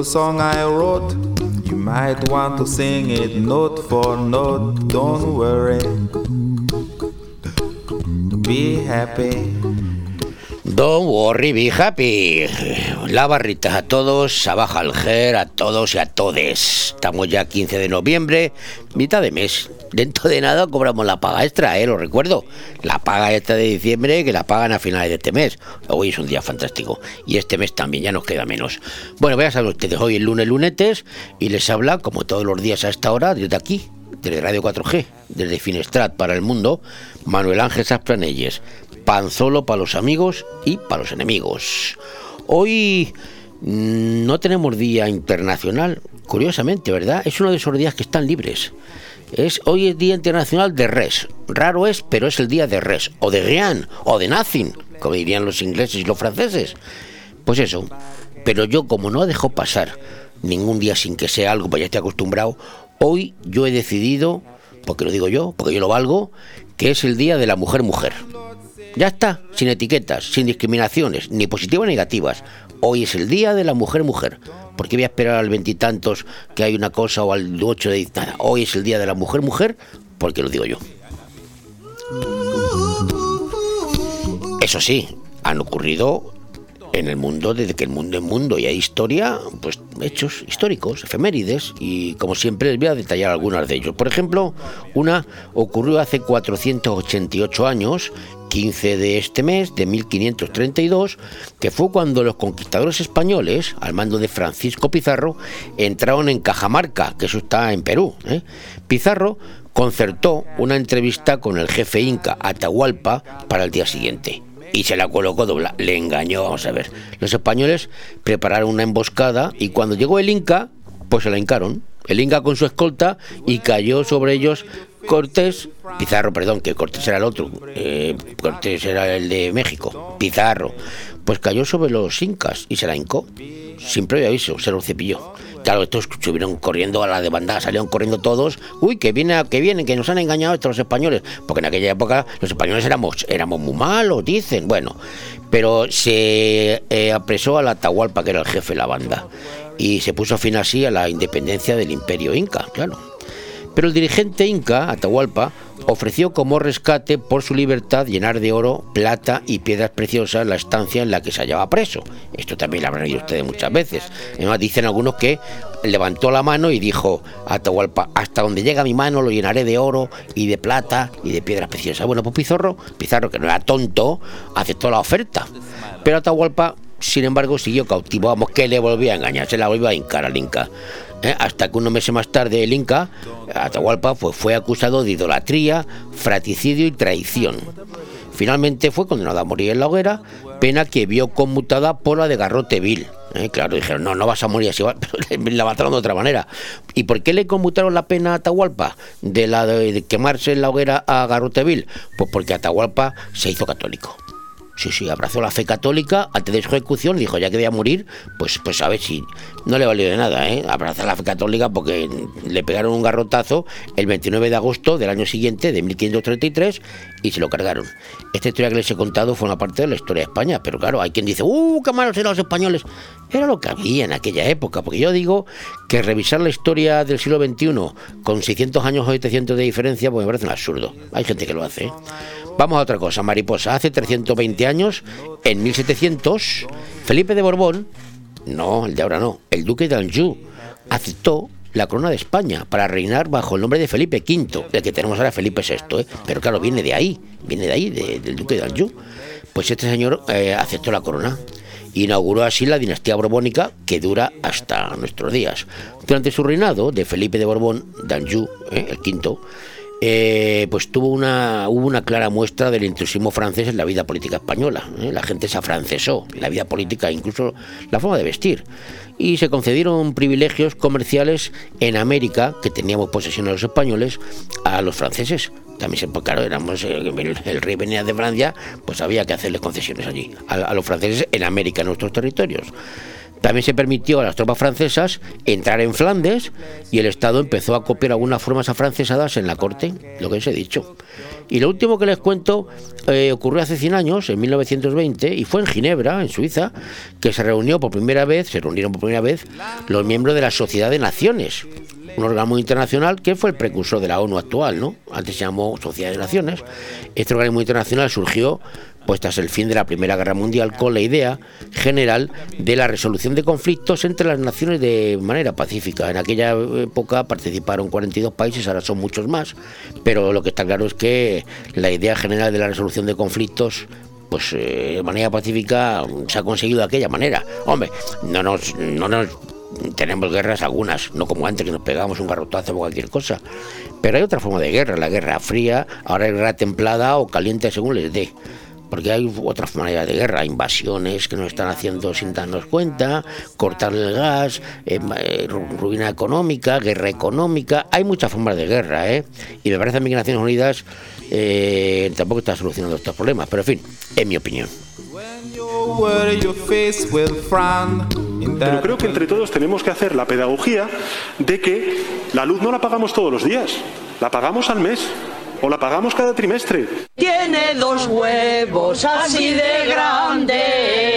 little song I wrote. You might want to sing it note for note. Don't worry. Be happy. Don't worry, be happy. La barrita a todos, abajo el ger a todos y a todes. Estamos ya 15 de noviembre, mitad de mes. Dentro de nada cobramos la paga extra, ¿eh? Lo recuerdo. La paga extra de diciembre que la pagan a finales de este mes. Hoy es un día fantástico. Y este mes también, ya nos queda menos. Bueno, voy a saber ustedes. Hoy el lunes lunetes y les habla, como todos los días a esta hora, desde aquí, desde Radio 4G, desde Finestrat para el mundo, Manuel Ángel Saspranelles pan solo para los amigos y para los enemigos. Hoy mm, no tenemos día internacional, curiosamente, ¿verdad? Es uno de esos días que están libres. Es, hoy es Día Internacional de Res. Raro es, pero es el día de Res, o de Rien, o de Nothing, como dirían los ingleses y los franceses. Pues eso. Pero yo, como no dejo pasar ningún día sin que sea algo, pues ya estoy acostumbrado, hoy yo he decidido, porque lo digo yo, porque yo lo valgo, que es el Día de la Mujer Mujer. Ya está, sin etiquetas, sin discriminaciones, ni positivas ni negativas. Hoy es el día de la mujer mujer. ¿Por qué voy a esperar al veintitantos que hay una cosa o al 8 de nada? Hoy es el día de la mujer mujer, porque lo digo yo. Eso sí, han ocurrido en el mundo, desde que el mundo es mundo y hay historia, pues hechos históricos, efemérides, y como siempre les voy a detallar algunas de ellos. Por ejemplo, una ocurrió hace 488 años 15 de este mes de 1532, que fue cuando los conquistadores españoles, al mando de Francisco Pizarro, entraron en Cajamarca, que eso está en Perú. ¿eh? Pizarro concertó una entrevista con el jefe inca Atahualpa para el día siguiente y se la colocó dobla. Le engañó, vamos a ver. Los españoles prepararon una emboscada y cuando llegó el Inca, pues se la hincaron. El Inca con su escolta y cayó sobre ellos Cortés, Pizarro, perdón, que Cortés era el otro, eh, Cortés era el de México, Pizarro, pues cayó sobre los incas y se la hincó, sin previo aviso, se lo cepilló. Claro, estos subieron corriendo a la demanda, salieron corriendo todos. Uy, que viene, que vienen, que nos han engañado estos españoles. Porque en aquella época los españoles éramos, éramos muy malos, dicen. Bueno, pero se eh, apresó a la Atahualpa, que era el jefe de la banda. Y se puso fin así a la independencia del imperio inca, claro. Pero el dirigente inca, Atahualpa, ofreció como rescate por su libertad llenar de oro, plata y piedras preciosas la estancia en la que se hallaba preso. Esto también lo habrán oído ustedes muchas veces. Además dicen algunos que levantó la mano y dijo Atahualpa, hasta donde llega mi mano lo llenaré de oro y de plata y de piedras preciosas. Bueno, pues Pizarro, Pizarro que no era tonto, aceptó la oferta. Pero Atahualpa, sin embargo, siguió cautivo, vamos, que le volvió a engañar, se la volvió a hincar al Inca. ¿Eh? hasta que unos meses más tarde el Inca, Atahualpa, pues, fue acusado de idolatría, fraticidio y traición. Finalmente fue condenado a morir en la hoguera, pena que vio conmutada por la de garrote vil. ¿eh? Claro, dijeron, no, no vas a morir así, la mataron de otra manera. ¿Y por qué le conmutaron la pena a Atahualpa de la de quemarse en la hoguera a garrote vil? Pues porque Atahualpa se hizo católico. Sí, sí, abrazó la fe católica antes de su ejecución, dijo, ya que voy a morir, pues, pues a ver si no le valió de nada, ¿eh? Abrazar la fe católica porque le pegaron un garrotazo el 29 de agosto del año siguiente, de 1533, y se lo cargaron. Esta historia que les he contado fue una parte de la historia de España, pero claro, hay quien dice, ¡uh, qué malos eran los españoles! Era lo que había en aquella época, porque yo digo que revisar la historia del siglo XXI con 600 años o 700 de diferencia, pues me parece un absurdo. Hay gente que lo hace, ¿eh? Vamos a otra cosa, mariposa. Hace 320 años, en 1700, Felipe de Borbón, no, el de ahora no, el duque de Anjou, aceptó la corona de España para reinar bajo el nombre de Felipe V, el que tenemos ahora Felipe VI, ¿eh? pero claro, viene de ahí, viene de ahí, del duque de Anjou. Pues este señor eh, aceptó la corona. Inauguró así la dinastía borbónica que dura hasta nuestros días. Durante su reinado de Felipe de Borbón, de Anjou, ¿eh? el quinto, eh, pues tuvo una, hubo una clara muestra del intrusismo francés en la vida política española. ¿eh? La gente se afrancesó, la vida política, incluso la forma de vestir. Y se concedieron privilegios comerciales en América, que teníamos posesión de los españoles, a los franceses. También se, pues, claro, éramos, eh, el, rey venía de Francia, pues había que hacerles concesiones allí, a, a los franceses en América, en nuestros territorios. También se permitió a las tropas francesas entrar en Flandes y el Estado empezó a copiar algunas formas afrancesadas en la corte, lo que os he dicho. Y lo último que les cuento eh, ocurrió hace 100 años, en 1920, y fue en Ginebra, en Suiza, que se reunió por primera vez, se reunieron por primera vez los miembros de la Sociedad de Naciones, un organismo internacional que fue el precursor de la ONU actual, ¿no? Antes se llamó Sociedad de Naciones. Este organismo internacional surgió tras el fin de la Primera Guerra Mundial con la idea general de la resolución de conflictos entre las naciones de manera pacífica. En aquella época participaron 42 países, ahora son muchos más, pero lo que está claro es que la idea general de la resolución de conflictos pues eh, de manera pacífica se ha conseguido de aquella manera. Hombre, no nos, no nos tenemos guerras algunas, no como antes que nos pegamos un garrotazo o cualquier cosa. Pero hay otra forma de guerra, la guerra fría, ahora es guerra templada o caliente según les dé porque hay otras maneras de guerra, invasiones que nos están haciendo sin darnos cuenta, cortar el gas, eh, eh, ruina económica, guerra económica, hay muchas formas de guerra, ¿eh? Y me parece a mí que Naciones Unidas eh, tampoco está solucionando estos problemas, pero en fin, es mi opinión. Pero creo que entre todos tenemos que hacer la pedagogía de que la luz no la pagamos todos los días, la pagamos al mes o la pagamos cada trimestre. Tiene dos huevos así de grandes.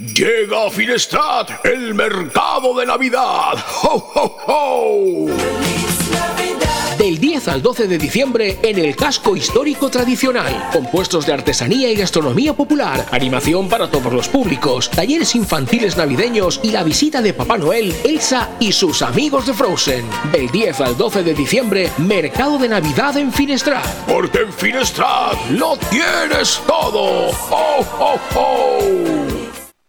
Llega a Finestrat el mercado de Navidad. ¡Ho, ho, ho! Del 10 al 12 de diciembre en el casco histórico tradicional. Compuestos de artesanía y gastronomía popular, animación para todos los públicos, talleres infantiles navideños y la visita de Papá Noel, Elsa y sus amigos de Frozen. Del 10 al 12 de diciembre, mercado de Navidad en Finestrat. Porque en Finestrat lo tienes todo. ¡Ho, ho, ho!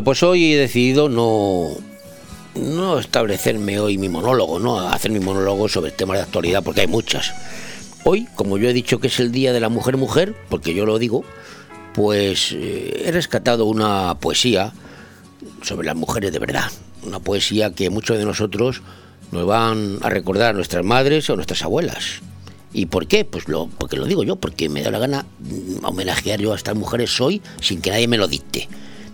Bueno, pues hoy he decidido no, no establecerme hoy mi monólogo, no hacer mi monólogo sobre temas de actualidad, porque hay muchas. Hoy, como yo he dicho que es el Día de la Mujer Mujer, porque yo lo digo, pues eh, he rescatado una poesía sobre las mujeres de verdad. Una poesía que muchos de nosotros nos van a recordar a nuestras madres o nuestras abuelas. ¿Y por qué? Pues lo, porque lo digo yo, porque me da la gana mm, homenajear yo a estas mujeres hoy sin que nadie me lo dicte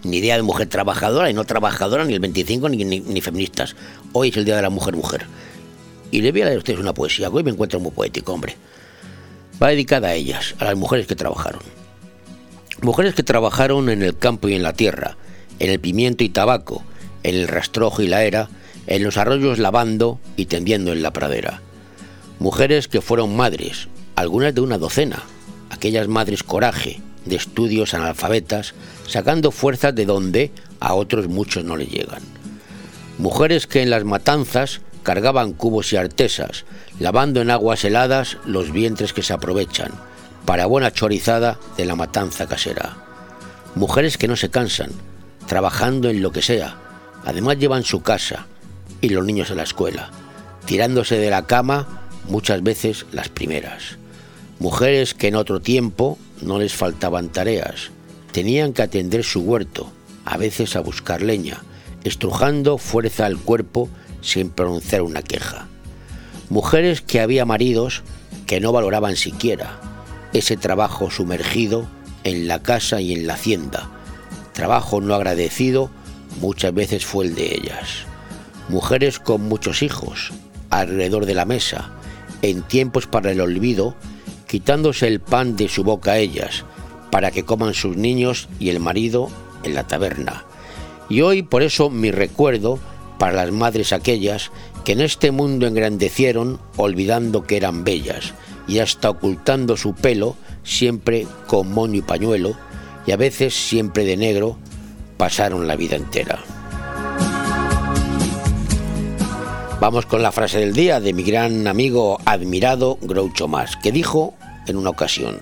ni idea de mujer trabajadora y no trabajadora, ni el 25, ni, ni, feministas. Hoy es el Día de la Mujer Mujer. Y le voy a leer a ustedes una poesía, que hoy me encuentro muy poético, hombre. Va dedicada a ellas, a las mujeres que trabajaron. Mujeres que trabajaron en el campo y en la tierra, en el pimiento y tabaco, en el rastrojo y la era, en los arroyos lavando y tendiendo en la pradera. Mujeres que fueron madres, algunas de una docena, aquellas madres coraje, de estudios analfabetas, sacando fuerzas de donde a otros muchos no le llegan. Mujeres que en las matanzas cargaban cubos y artesas, lavando en aguas heladas los vientres que se aprovechan, para buena chorizada de la matanza casera. Mujeres que no se cansan, trabajando en lo que sea, además llevan su casa y los niños a la escuela, tirándose de la cama muchas veces las primeras. Mujeres que en otro tiempo no les faltaban tareas, tenían que atender su huerto, a veces a buscar leña, estrujando fuerza al cuerpo sin pronunciar una queja. Mujeres que había maridos que no valoraban siquiera ese trabajo sumergido en la casa y en la hacienda. Trabajo no agradecido muchas veces fue el de ellas. Mujeres con muchos hijos alrededor de la mesa, en tiempos para el olvido, quitándose el pan de su boca a ellas, para que coman sus niños y el marido en la taberna. Y hoy por eso mi recuerdo para las madres aquellas que en este mundo engrandecieron olvidando que eran bellas y hasta ocultando su pelo siempre con moño y pañuelo y a veces siempre de negro pasaron la vida entera. Vamos con la frase del día de mi gran amigo admirado Groucho Más, que dijo en una ocasión,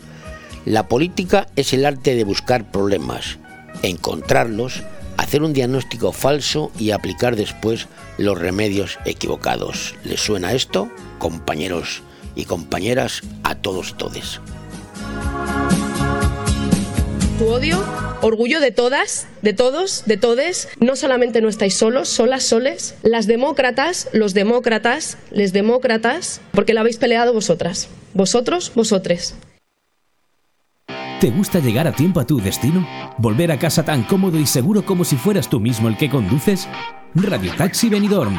la política es el arte de buscar problemas, encontrarlos, hacer un diagnóstico falso y aplicar después los remedios equivocados. ¿Les suena esto, compañeros y compañeras, a todos todes? Tu odio, orgullo de todas, de todos, de todes. No solamente no estáis solos, solas, soles. Las demócratas, los demócratas, les demócratas, porque la habéis peleado vosotras. Vosotros, vosotres. ¿Te gusta llegar a tiempo a tu destino? ¿Volver a casa tan cómodo y seguro como si fueras tú mismo el que conduces? Radio Taxi Benidorm.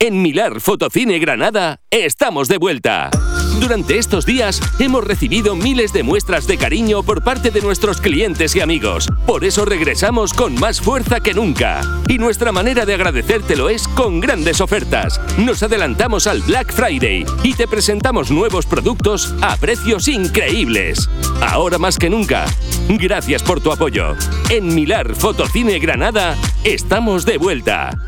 En Milar Fotocine Granada estamos de vuelta. Durante estos días hemos recibido miles de muestras de cariño por parte de nuestros clientes y amigos. Por eso regresamos con más fuerza que nunca. Y nuestra manera de agradecértelo es con grandes ofertas. Nos adelantamos al Black Friday y te presentamos nuevos productos a precios increíbles. Ahora más que nunca. Gracias por tu apoyo. En Milar Fotocine Granada estamos de vuelta.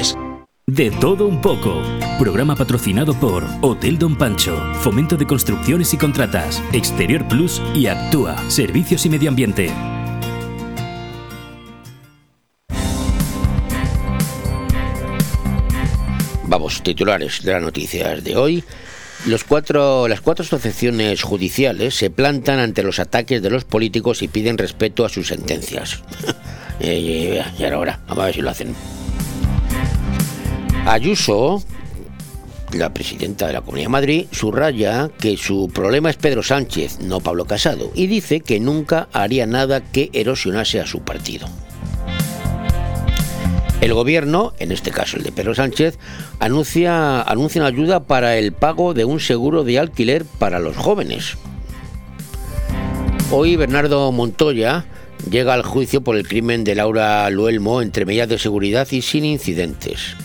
De todo un poco. Programa patrocinado por Hotel Don Pancho, Fomento de Construcciones y Contratas, Exterior Plus y Actúa, Servicios y Medio Ambiente. Vamos, titulares de las noticias de hoy. Los cuatro, las cuatro asociaciones judiciales se plantan ante los ataques de los políticos y piden respeto a sus sentencias. y ahora, vamos a ver si lo hacen. Ayuso, la presidenta de la Comunidad de Madrid, subraya que su problema es Pedro Sánchez, no Pablo Casado, y dice que nunca haría nada que erosionase a su partido. El gobierno, en este caso el de Pedro Sánchez, anuncia, anuncia una ayuda para el pago de un seguro de alquiler para los jóvenes. Hoy Bernardo Montoya llega al juicio por el crimen de Laura Luelmo entre medidas de seguridad y sin incidentes.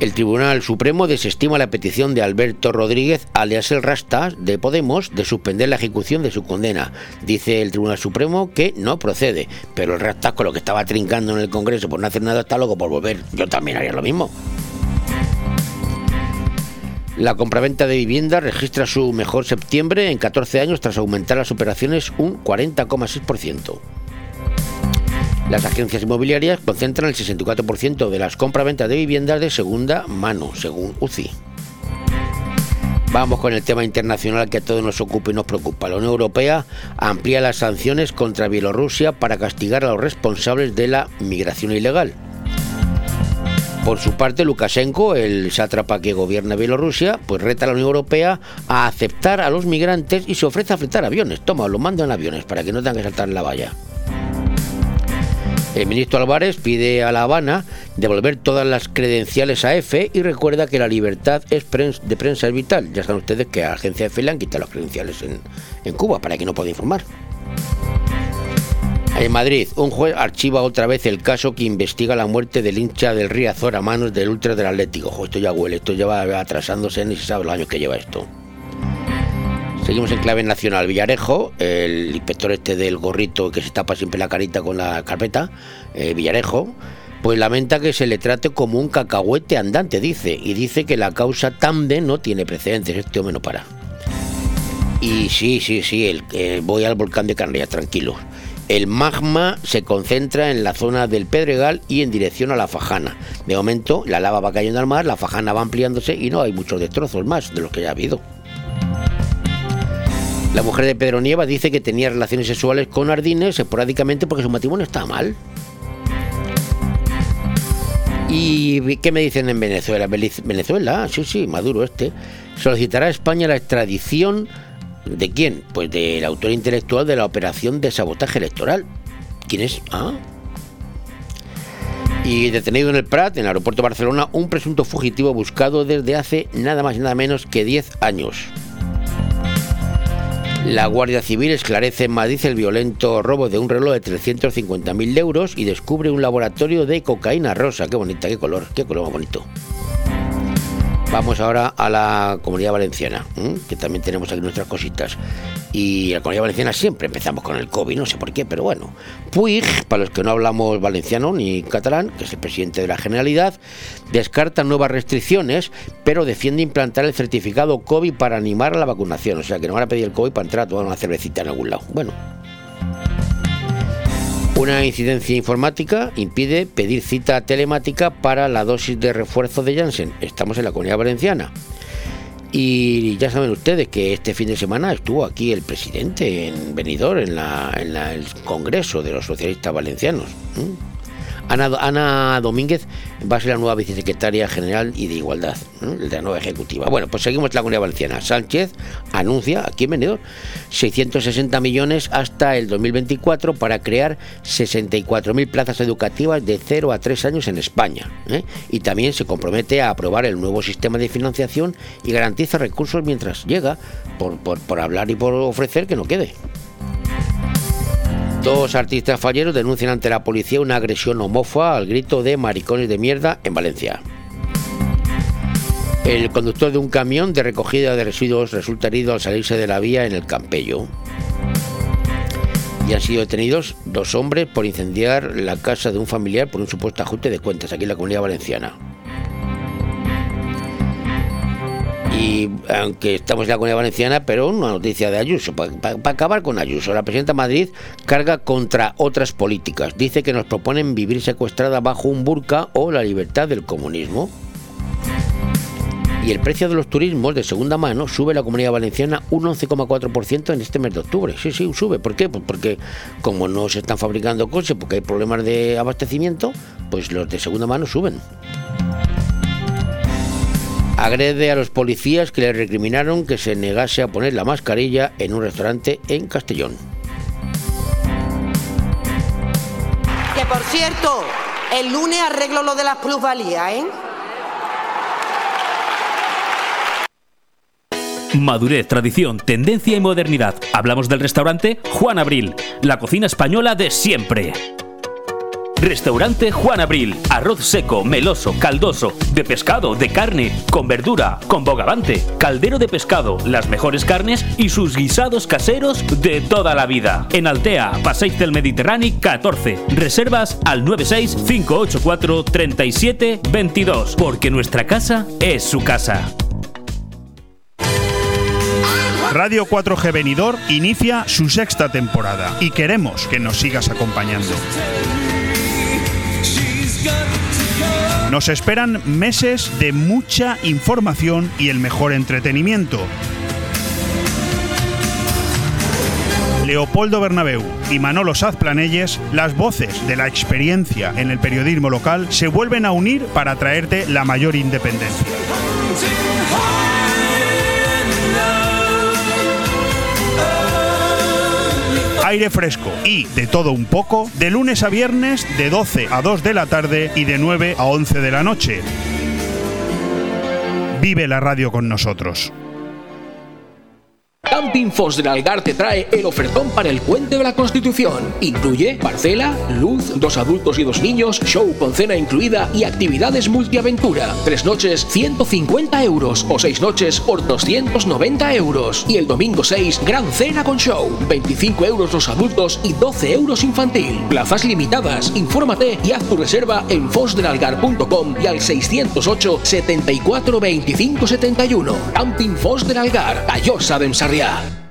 El Tribunal Supremo desestima la petición de Alberto Rodríguez, alias el Rastas, de Podemos, de suspender la ejecución de su condena. Dice el Tribunal Supremo que no procede, pero el Rastas, con lo que estaba trincando en el Congreso por no hacer nada, está loco por volver. Yo también haría lo mismo. La compraventa de vivienda registra su mejor septiembre en 14 años tras aumentar las operaciones un 40,6%. Las agencias inmobiliarias concentran el 64% de las compraventas de viviendas de segunda mano, según UCI. Vamos con el tema internacional que a todos nos ocupa y nos preocupa. La Unión Europea amplía las sanciones contra Bielorrusia para castigar a los responsables de la migración ilegal. Por su parte, Lukashenko, el sátrapa que gobierna Bielorrusia, pues reta a la Unión Europea a aceptar a los migrantes y se ofrece a fletar aviones. Toma, los mando en aviones para que no tengan que saltar la valla. El ministro Álvarez pide a La Habana devolver todas las credenciales a EFE y recuerda que la libertad de prensa es vital. Ya saben ustedes que a la agencia EFE le han quitado las credenciales en, Cuba para que no pueda informar. En Madrid, un juez archiva otra vez el caso que investiga la muerte del hincha del Riazor a manos del ultra del Atlético. Esto ya huele, esto ya va atrasándose, ni se sabe los años que lleva esto. Seguimos en clave nacional. Villarejo, el inspector este del gorrito que se tapa siempre la carita con la carpeta, eh, Villarejo, pues lamenta que se le trate como un cacahuete andante, dice, y dice que la causa TAMDE no tiene precedentes, este hombre no para. Y sí, sí, sí, el, eh, voy al volcán de Canarias, tranquilo. El magma se concentra en la zona del Pedregal y en dirección a la Fajana. De momento, la lava va cayendo al mar, la Fajana va ampliándose y no hay muchos destrozos más de los que ya ha habido. La mujer de Pedro Nieva dice que tenía relaciones sexuales con Ardines esporádicamente porque su matrimonio está mal. ¿Y qué me dicen en Venezuela? Venezuela, sí, sí, Maduro este, solicitará a España la extradición de quién? Pues del autor intelectual de la operación de sabotaje electoral. ¿Quién es? Ah. Y detenido en el Prat, en el aeropuerto de Barcelona, un presunto fugitivo buscado desde hace nada más y nada menos que 10 años. La Guardia Civil esclarece en Madrid el violento robo de un reloj de 350.000 euros y descubre un laboratorio de cocaína rosa. Qué bonita, qué color, qué color más bonito. Vamos ahora a la comunidad valenciana, que también tenemos aquí nuestras cositas. Y la comunidad valenciana siempre empezamos con el COVID, no sé por qué, pero bueno. Puig, para los que no hablamos valenciano ni catalán, que es el presidente de la Generalidad, descarta nuevas restricciones, pero defiende implantar el certificado COVID para animar a la vacunación. O sea, que no van a pedir el COVID para entrar a tomar una cervecita en algún lado. Bueno, una incidencia informática impide pedir cita telemática para la dosis de refuerzo de Janssen. Estamos en la comunidad valenciana. Y ya saben ustedes que este fin de semana estuvo aquí el presidente en Benidorm, en, el Congreso de los Socialistas Valencianos. Ana, Domínguez va a ser la nueva vicesecretaria general y de Igualdad, de la nueva ejecutiva. Bueno, pues seguimos la comunidad valenciana. Sánchez anuncia aquí en Benidorm 660 millones hasta el 2024 para crear 64.000 plazas educativas de 0 a 3 años en España. ¿eh? Y también se compromete a aprobar el nuevo sistema de financiación y garantiza recursos mientras llega, por, por hablar y por ofrecer que no quede. Dos artistas falleros denuncian ante la policía una agresión homófoba al grito de maricones de mierda en Valencia. El conductor de un camión de recogida de residuos resulta herido al salirse de la vía en el Campello. Y han sido detenidos dos hombres por incendiar la casa de un familiar por un supuesto ajuste de cuentas aquí en la comunidad valenciana. Y aunque estamos en la comunidad valenciana, pero una noticia de Ayuso, para acabar con Ayuso. La presidenta de Madrid carga contra otras políticas. Dice que nos proponen vivir secuestrada bajo un burka o la libertad del comunismo. Y el precio de los turismos de segunda mano sube la comunidad valenciana un 11,4% en este mes de octubre. Sí, sí, sube. ¿Por qué? Pues porque como no se están fabricando coches, porque hay problemas de abastecimiento, pues los de segunda mano suben agrede a los policías que le recriminaron que se negase a poner la mascarilla en un restaurante en Castellón. Que por cierto, el lunes arreglo lo de las plusvalías, ¿eh? Madurez, tradición, tendencia y modernidad. Hablamos del restaurante Juan Abril, la cocina española de siempre. Restaurante Juan Abril. Arroz seco, meloso, caldoso, de pescado, de carne, con verdura, con bogavante, caldero de pescado, las mejores carnes y sus guisados caseros de toda la vida. En Altea, Paseis del Mediterráneo 14. Reservas al 96 584 37 22, porque nuestra casa es su casa. Radio 4G Venidor inicia su sexta temporada y queremos que nos sigas acompañando. Nos esperan meses de mucha información y el mejor entretenimiento. Leopoldo Bernabeu y Manolo Sazplanelles, las voces de la experiencia en el periodismo local, se vuelven a unir para traerte la mayor independencia. Aire fresco y de todo un poco de lunes a viernes de 12 a 2 de la tarde y de 9 a 11 de la noche. Vive la radio con nosotros. Camping Fos del Algar te trae el ofertón para el puente de la Constitución. Incluye parcela, luz, dos adultos y dos niños, show con cena incluida y actividades multiaventura. Tres noches, 150 euros o seis noches por 290 euros. Y el domingo 6, gran cena con show. 25 euros los adultos y 12 euros infantil. Plazas limitadas. Infórmate y haz tu reserva en fosdelalgar.com y al 608 74 25 71. Camping Fos del Algar, Callosa de Sarrià. yeah.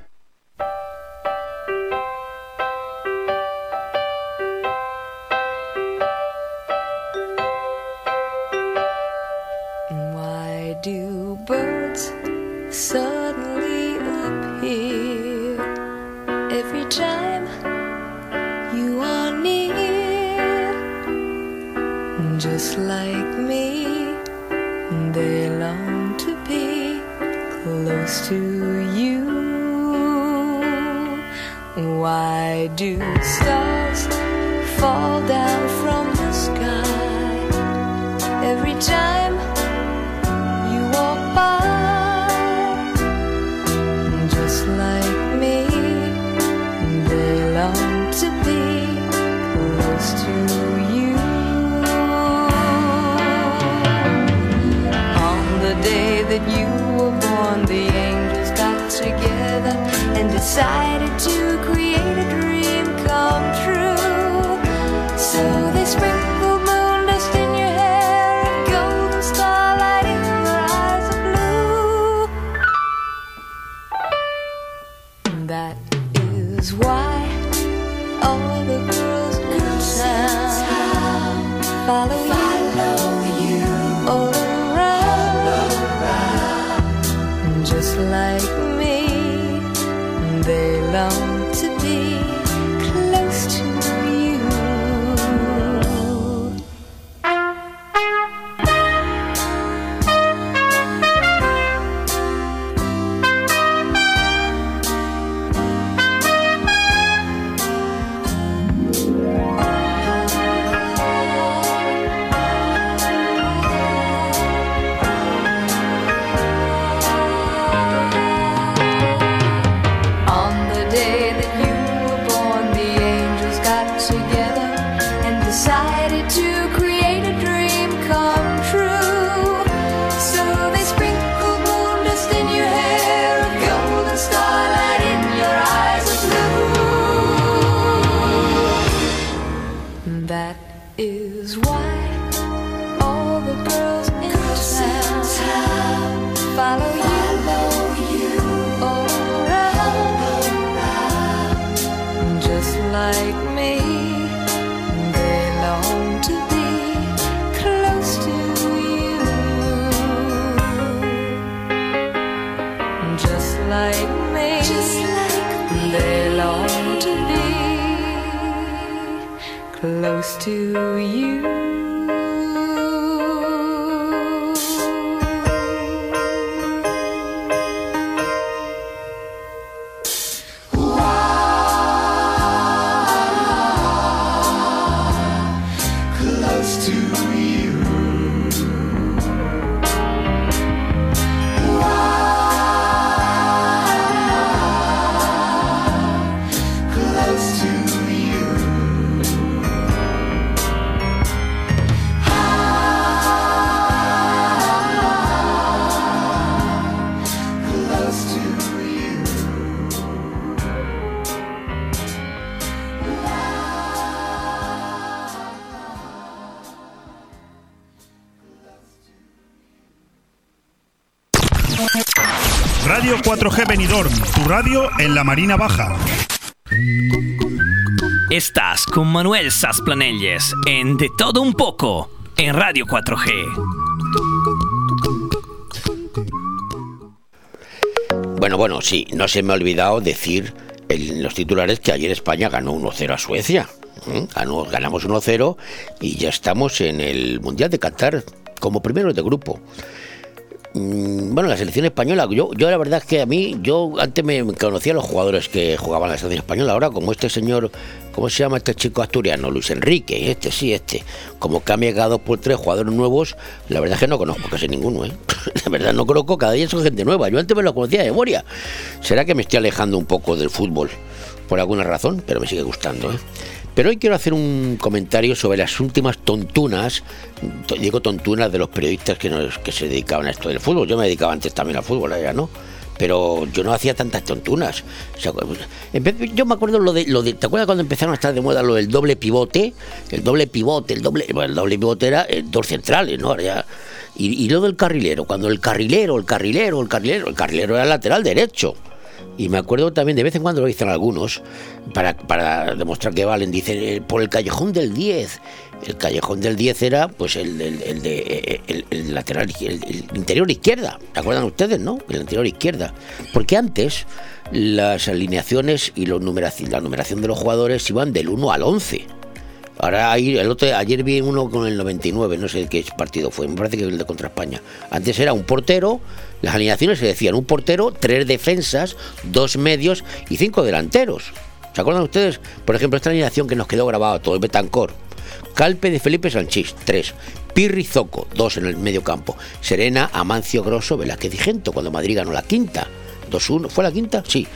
4G Benidorm, tu radio en la Marina Baja. Estás con Manuel Sasplanelles en De Todo Un Poco en Radio 4G. Bueno, bueno, sí, no se me ha olvidado decir en los titulares que ayer España ganó 1-0 a Suecia. ¿eh? Ganó- ganamos 1-0 y ya estamos en el Mundial de Qatar como primeros de grupo. Mm, Bueno, la selección española, yo, yo la verdad es que a mí, yo antes me conocía a los jugadores que jugaban la selección española, ahora como este señor, ¿cómo se llama este chico asturiano? Luis Enrique, este sí, este. Como cambia cada dos por tres jugadores nuevos, la verdad es que no conozco casi ninguno, ¿eh? La verdad no conozco, cada día son gente nueva. Yo antes me lo conocía de memoria. ¿Será que me estoy alejando un poco del fútbol? Por alguna razón, pero me sigue gustando, ¿eh? Pero hoy quiero hacer un comentario sobre las últimas tontunas, to- digo tontunas de los periodistas que, nos- que se dedicaban a esto del fútbol. Yo me dedicaba antes también al fútbol, ya no. Pero yo no hacía tantas tontunas. Vez- yo me acuerdo lo de, lo de. ¿Te acuerdas cuando empezaron a estar de moda lo del doble pivote? El doble pivote, el doble. Bueno, el doble pivote era eh, dos centrales, ¿no? Y, y lo del carrilero. Cuando el carrilero, el carrilero, el carrilero, el carrilero era lateral derecho. Y me acuerdo también, de vez en cuando lo dicen algunos, para, para demostrar que valen, dicen, eh, por el callejón del 10. El callejón del 10 era, pues, el, el- el de, eh, el, el lateral, interior izquierda. ¿Se acuerdan ustedes, no? El interior izquierda. Porque antes las alineaciones y los numeraci- la numeración de los jugadores iban del 1 al 11. Ahora el otro, ayer vi uno con el 99, no sé qué partido fue, me parece que el de contra España. Antes era un portero, las alineaciones se decían un portero, tres defensas, dos medios y cinco delanteros. ¿Se acuerdan ustedes? Por ejemplo, esta alineación que nos quedó grabada todo, el Betancor. Calpe de Felipe Sanchís, tres. Pirri Zoco, dos en el medio campo. Serena, Amancio Grosso, Velázquez y Gento, cuando Madrid ganó la quinta. 2-1, ¿fue la quinta? Sí.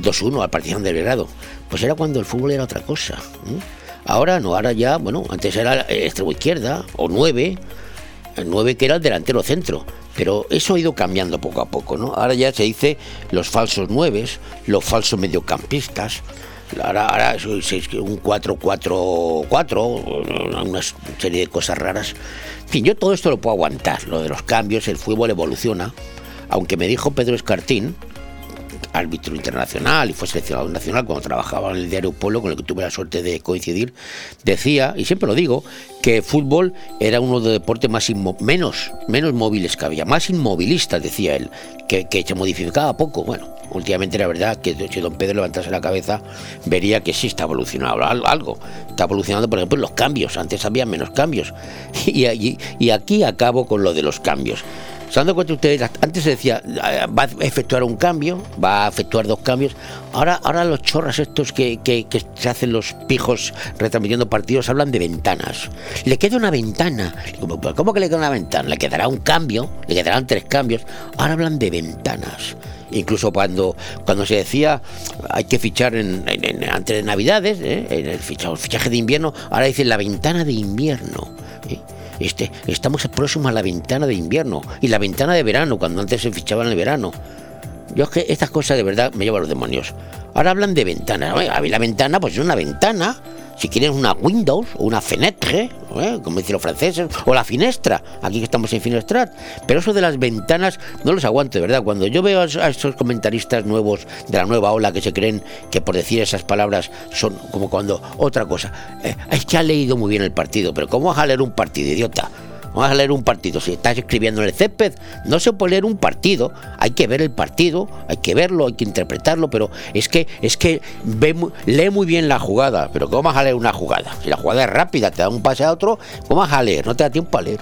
2-1 al Partizan de Belgrado. Pues era cuando el fútbol era otra cosa. Ahora no, ahora ya, bueno, antes era extremo izquierda o 9, el 9 que era el delantero centro. Pero eso ha ido cambiando poco a poco, ¿no? Ahora ya se dice los falsos 9, los falsos mediocampistas. Ahora, ahora un 4-4-4, una serie de cosas raras. En fin, yo todo esto lo puedo aguantar, lo de los cambios, el fútbol evoluciona. Aunque me dijo Pedro Escartín, árbitro internacional y fue seleccionado nacional cuando trabajaba en el diario Pueblo, con el que tuve la suerte de coincidir, decía, y siempre lo digo, que fútbol era uno de los deportes más menos, menos móviles que había, más inmovilistas, decía él, que, que se modificaba poco. Bueno, últimamente la verdad que si don Pedro levantase la cabeza, vería que sí está evolucionando al- algo. Está evolucionando, por ejemplo, los cambios. Antes había menos cambios. Y aquí acabo con lo de los cambios. ¿Se ustedes? Antes se decía, "Ah, va a efectuar un cambio, va a efectuar dos cambios. Ahora, ahora los chorras estos que, que- se hacen los pijos retransmitiendo partidos hablan de ventanas. Le queda una ventana. Digo, "¿Pero ¿Cómo que le queda una ventana? Le quedará un cambio, le quedarán tres cambios. Ahora hablan de ventanas. Incluso cuando, cuando se decía hay que fichar en, antes de Navidades, ¿eh? en el fichaje, de invierno, ahora dicen la ventana de invierno. Este, estamos próximos a la ventana de invierno y la ventana de verano, cuando antes se fichaba en el verano. Yo es que estas cosas de verdad me llevan los demonios. Ahora hablan de ventanas. Oye, a la ventana, pues es una ventana. Si quieres una Windows o una fenêtre, ¿eh? como dicen los franceses, o la finestra, aquí que estamos en Finestrat. Pero eso de las ventanas no los aguanto, de verdad. Cuando yo veo a a estos comentaristas nuevos de la nueva ola que se creen que por decir esas palabras son como cuando otra cosa. eh, es que ha leído muy bien el partido, pero ¿cómo vas a leer un partido, idiota? Vamos a leer un partido. Si estás escribiendo en el césped, no se puede leer un partido. Hay que ver el partido, hay que verlo, hay que interpretarlo, pero es que es que lee muy bien la jugada. Pero ¿cómo vas a leer una jugada? Si la jugada es rápida, te da un pase a otro, ¿cómo vas a leer? No te da tiempo a leer.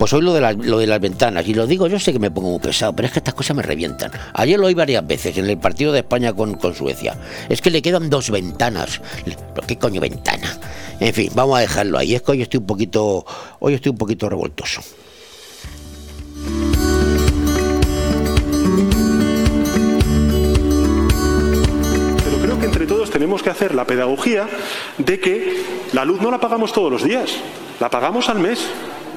Pues hoy lo de, las, lo de las ventanas, y lo digo, yo sé que me pongo muy pesado, pero es que estas cosas me revientan. Ayer lo oí varias veces en el partido de España con, con Suecia. Es que le quedan dos ventanas. ¿Pero qué coño ventana? En fin, vamos a dejarlo ahí. Es que hoy estoy un poquito, hoy estoy un poquito revoltoso. Pero creo que entre todos tenemos que hacer la pedagogía de que la luz no la pagamos todos los días, la pagamos al mes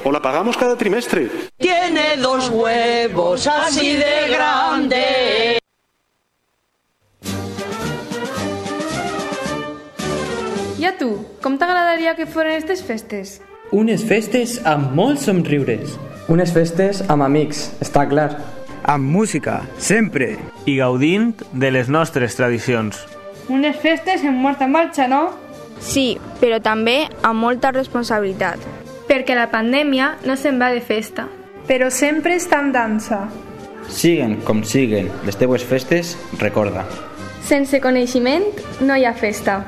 o la pagamos cada trimestre. Tiene dos huevos así de grande. Tu, com t'agradaria que foren aquestes festes? Unes festes amb molts somriures. Unes festes amb amics, està clar. Amb música, sempre. I gaudint de les nostres tradicions. Unes festes en molta marxa, no? Sí, però també amb molta responsabilitat. Perquè la pandèmia no se'n va de festa. Però sempre està en dansa. Siguen com siguen les teues festes, recorda. Sense coneixement no hi ha festa.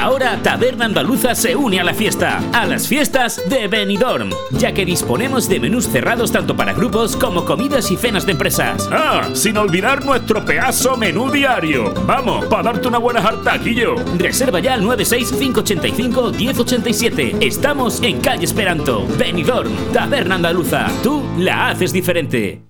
Ahora Taberna Andaluza se une a la fiesta, a las fiestas de Benidorm, ya que disponemos de menús cerrados tanto para grupos como comidas y cenas de empresas. Ah, sin olvidar nuestro pedazo menú diario. Vamos, para darte una buena jartaquillo. Reserva ya al 965551087. Estamos en calle Esperanto. Benidorm, Taberna Andaluza. Tú la haces diferente.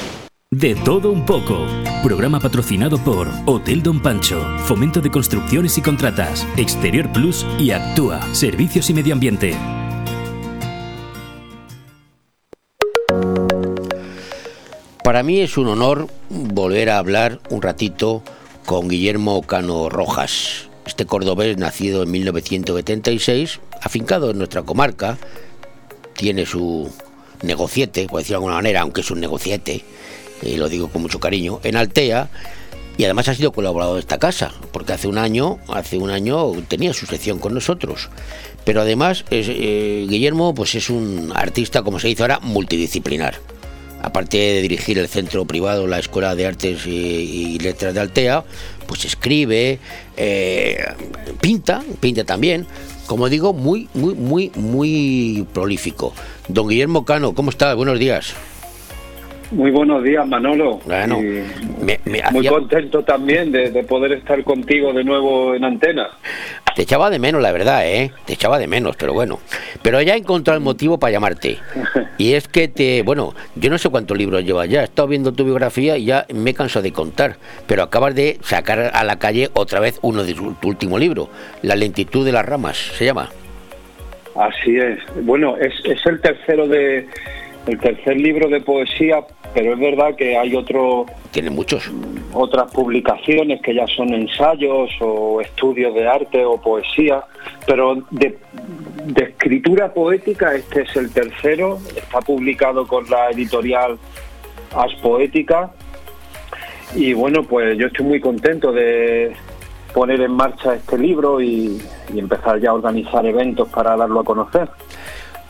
De todo un poco. Programa patrocinado por Hotel Don Pancho, Fomento de Construcciones y Contratas, Exterior Plus y Actúa, Servicios y Medio Ambiente. Para mí es un honor volver a hablar un ratito con Guillermo Cano Rojas, este cordobés nacido en 1976, afincado en nuestra comarca, tiene su negociete, por decirlo de alguna manera, aunque es un negociete, y lo digo con mucho cariño, en Altea, y además ha sido colaborador de esta casa, porque hace un año, hace un año tenía su sección con nosotros. Pero además, eh, Guillermo pues es un artista, como se dice ahora, multidisciplinar. Aparte de dirigir el centro privado, la Escuela de Artes y, Letras de Altea, pues escribe, eh, pinta, pinta también. Como digo, muy, muy, muy, muy prolífico. Don Guillermo Cano, ¿cómo está? Buenos días. Muy buenos días, Manolo. Bueno, me- me muy hacía- contento también de, de poder estar contigo de nuevo en antena. Te echaba de menos, la verdad, ¿eh? Te echaba de menos, pero bueno. Pero ya he encontrado el motivo para llamarte. Y es que te... Bueno, yo no sé cuántos libros llevas ya. He estado viendo tu biografía y ya me canso de contar. Pero acabas de sacar a la calle otra vez uno de tu, tu último libro. La lentitud de las ramas, se llama. Así es. Bueno, es, es el tercero de el tercer libro de poesía, pero es verdad que hay otro Tiene muchos. otras publicaciones que ya son ensayos o estudios de arte o poesía, pero de, de escritura poética este es el tercero, está publicado con la editorial As Poética y bueno, pues yo estoy muy contento de poner en marcha este libro y, y empezar ya a organizar eventos para darlo a conocer.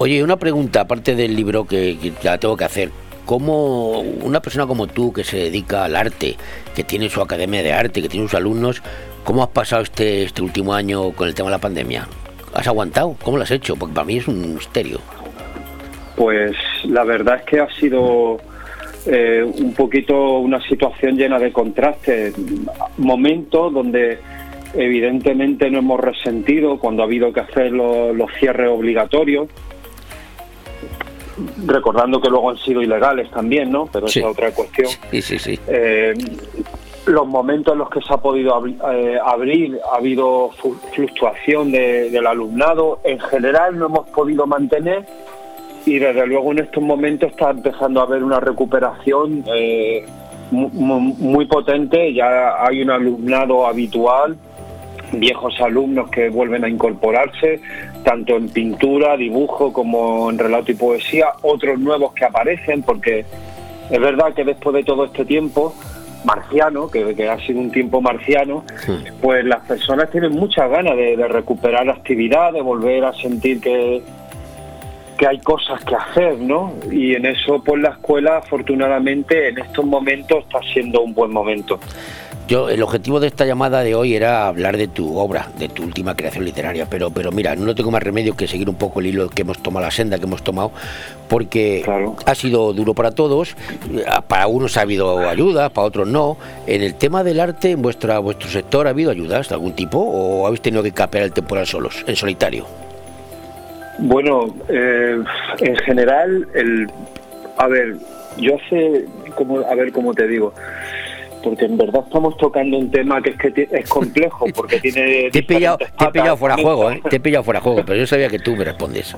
Oye, una pregunta, aparte del libro que, que la tengo que hacer. ¿Cómo una persona como tú que se dedica al arte, que tiene su academia de arte, que tiene sus alumnos, cómo has pasado este, este último año con el tema de la pandemia? ¿Has aguantado? ¿Cómo lo has hecho? Porque para mí es un misterio. Pues la verdad es que ha sido eh, un poquito una situación llena de contrastes, momentos donde evidentemente no hemos resentido cuando ha habido que hacer los, los cierres obligatorios, recordando que luego han sido ilegales también, ¿no? Pero Sí. esa es otra cuestión. Sí, sí, sí. Eh, los momentos en los que se ha podido abri- eh, abrir, ha habido fluctuación de- del alumnado, en general no hemos podido mantener y desde luego en estos momentos está empezando a haber una recuperación eh, mu- mu- muy potente, ya hay un alumnado habitual, viejos alumnos que vuelven a incorporarse, tanto en pintura, dibujo como en relato y poesía, otros nuevos que aparecen, porque es verdad que después de todo este tiempo marciano, que, que ha sido un tiempo marciano, pues las personas tienen muchas ganas de, de recuperar actividad, de volver a sentir que, que hay cosas que hacer, ¿no? Y en eso, pues la escuela, afortunadamente, en estos momentos está siendo un buen momento. Yo, el objetivo de esta llamada de hoy era hablar de tu obra, de tu última creación literaria, pero, pero mira, no tengo más remedio que seguir un poco el hilo que hemos tomado, la senda que hemos tomado, porque ha sido duro para todos, eh, para unos ha habido ayuda, para otros no. En el tema del arte, en vuestra, vuestro sector, ¿ha habido ayudas de algún tipo o habéis tenido que capear el temporal solos, en solitario? Bueno, eh, en general, el, a ver, yo sé, como, a ver cómo te digo, porque en verdad estamos tocando un tema que es que ti- es complejo, porque tiene Te he pillado, te he pillado fuera juego, ¿eh? Te he pillado fuera de juego, pero yo sabía que tú me respondes.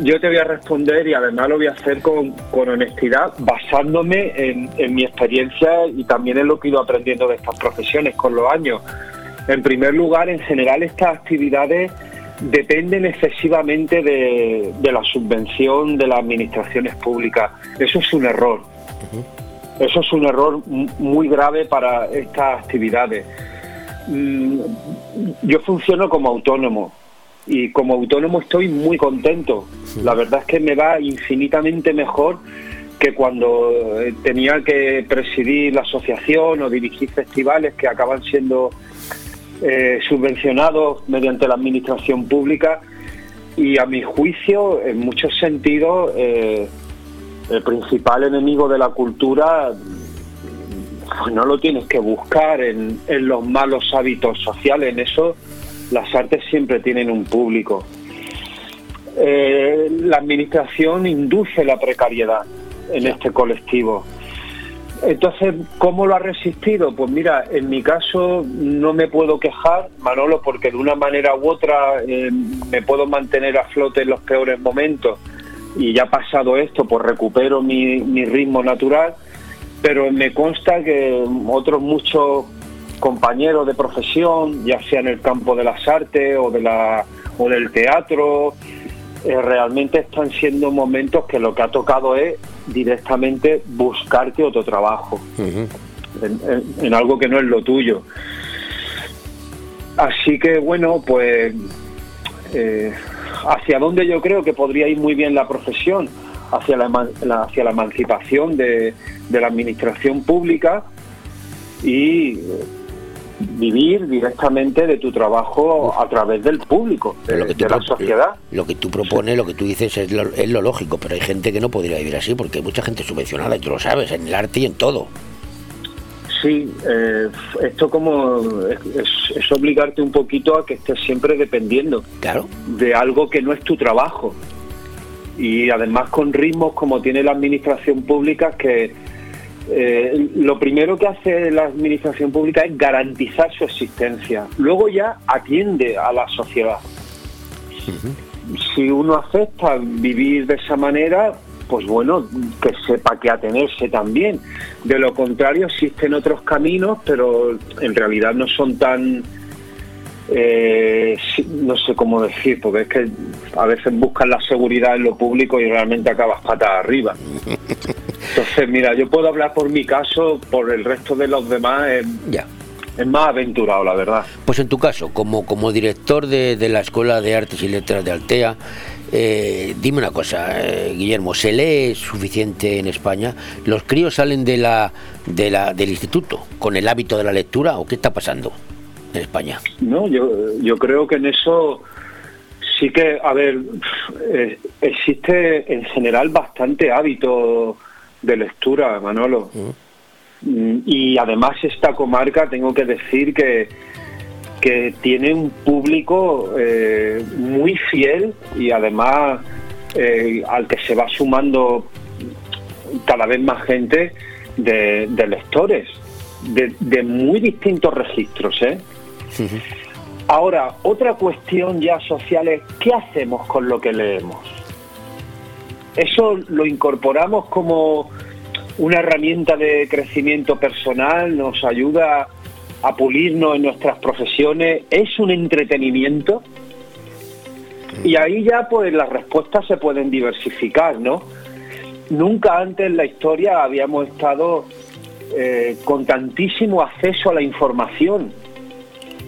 yo te voy a responder y además lo voy a hacer con, con honestidad, basándome en, en mi experiencia y también en lo que he ido aprendiendo de estas profesiones con los años. En primer lugar, en general estas actividades dependen excesivamente de, de la subvención de las administraciones públicas. Eso es un error. Eso es un error muy grave para estas actividades. Mm, Yo funciono como autónomo y como autónomo estoy muy contento. La verdad es que me va infinitamente mejor que cuando eh, tenía que presidir la asociación o dirigir festivales que acaban siendo eh, subvencionados mediante la administración pública y a mi juicio, en muchos sentidos, eh, el principal enemigo de la cultura pues no lo tienes que buscar en, en los malos hábitos sociales, en eso las artes siempre tienen un público. Eh, la administración induce la precariedad en este colectivo. Entonces, ¿cómo lo ha resistido? Pues mira, en mi caso no me puedo quejar, Manolo, porque de una manera u otra eh, me puedo mantener a flote en los peores momentos y ya pasado esto, pues recupero mi, mi ritmo natural, pero me consta que otros muchos compañeros de profesión, ya sea en el campo de las artes o, de la, o del teatro, eh, realmente están siendo momentos que lo que ha tocado es directamente buscarte otro trabajo en, en- en algo que no es lo tuyo. Así que bueno, pues eh, hacia dónde yo creo que podría ir muy bien la profesión, hacia la, la- hacia la emancipación de, de la administración pública y eh, vivir directamente de tu trabajo a través del público, de, Lo que tú de la sociedad. Lo que tú propones, lo que tú dices es lo, es lo lógico, pero hay gente que no podría vivir así porque hay mucha gente subvencionada y tú lo sabes, en el arte y en todo. Sí, eh, esto como es, obligarte un poquito a que estés siempre dependiendo claro. de algo que no es tu trabajo. Y además con ritmos como tiene la administración pública que eh, lo primero que hace la administración pública es garantizar su existencia. Luego ya atiende a la sociedad. Si uno acepta vivir de esa manera, pues bueno, que sepa que atenerse también. De lo contrario, existen otros caminos, pero en realidad no son tan, eh, no sé cómo decir, porque es que a veces buscan la seguridad en lo público y realmente acabas patas arriba. Entonces, mira, yo puedo hablar por mi caso, por el resto de los demás es, Ya. es más aventurado, la verdad. Pues en tu caso, como, como director de, de la Escuela de Artes y Letras de Altea, eh, dime una cosa, eh, Guillermo, ¿se lee suficiente en España? ¿Los críos salen de la, de la, del instituto con el hábito de la lectura o qué está pasando en España? No, yo, yo creo que en eso sí que, a ver, eh, existe en general bastante hábito de lectura, Manolo. Mm, Y además esta comarca, tengo que decir que, que tiene un público eh, muy fiel y además eh, al que se va sumando cada vez más gente de, de lectores, de, de muy distintos registros, ¿eh? Ahora, otra cuestión ya social es ¿qué hacemos con lo que leemos? ¿Eso lo incorporamos como una herramienta de crecimiento personal? ¿Nos ayuda a pulirnos en nuestras profesiones? ¿Es un entretenimiento? Y ahí ya pues las respuestas se pueden diversificar, ¿no? Nunca antes en la historia habíamos estado eh, con tantísimo acceso a la información.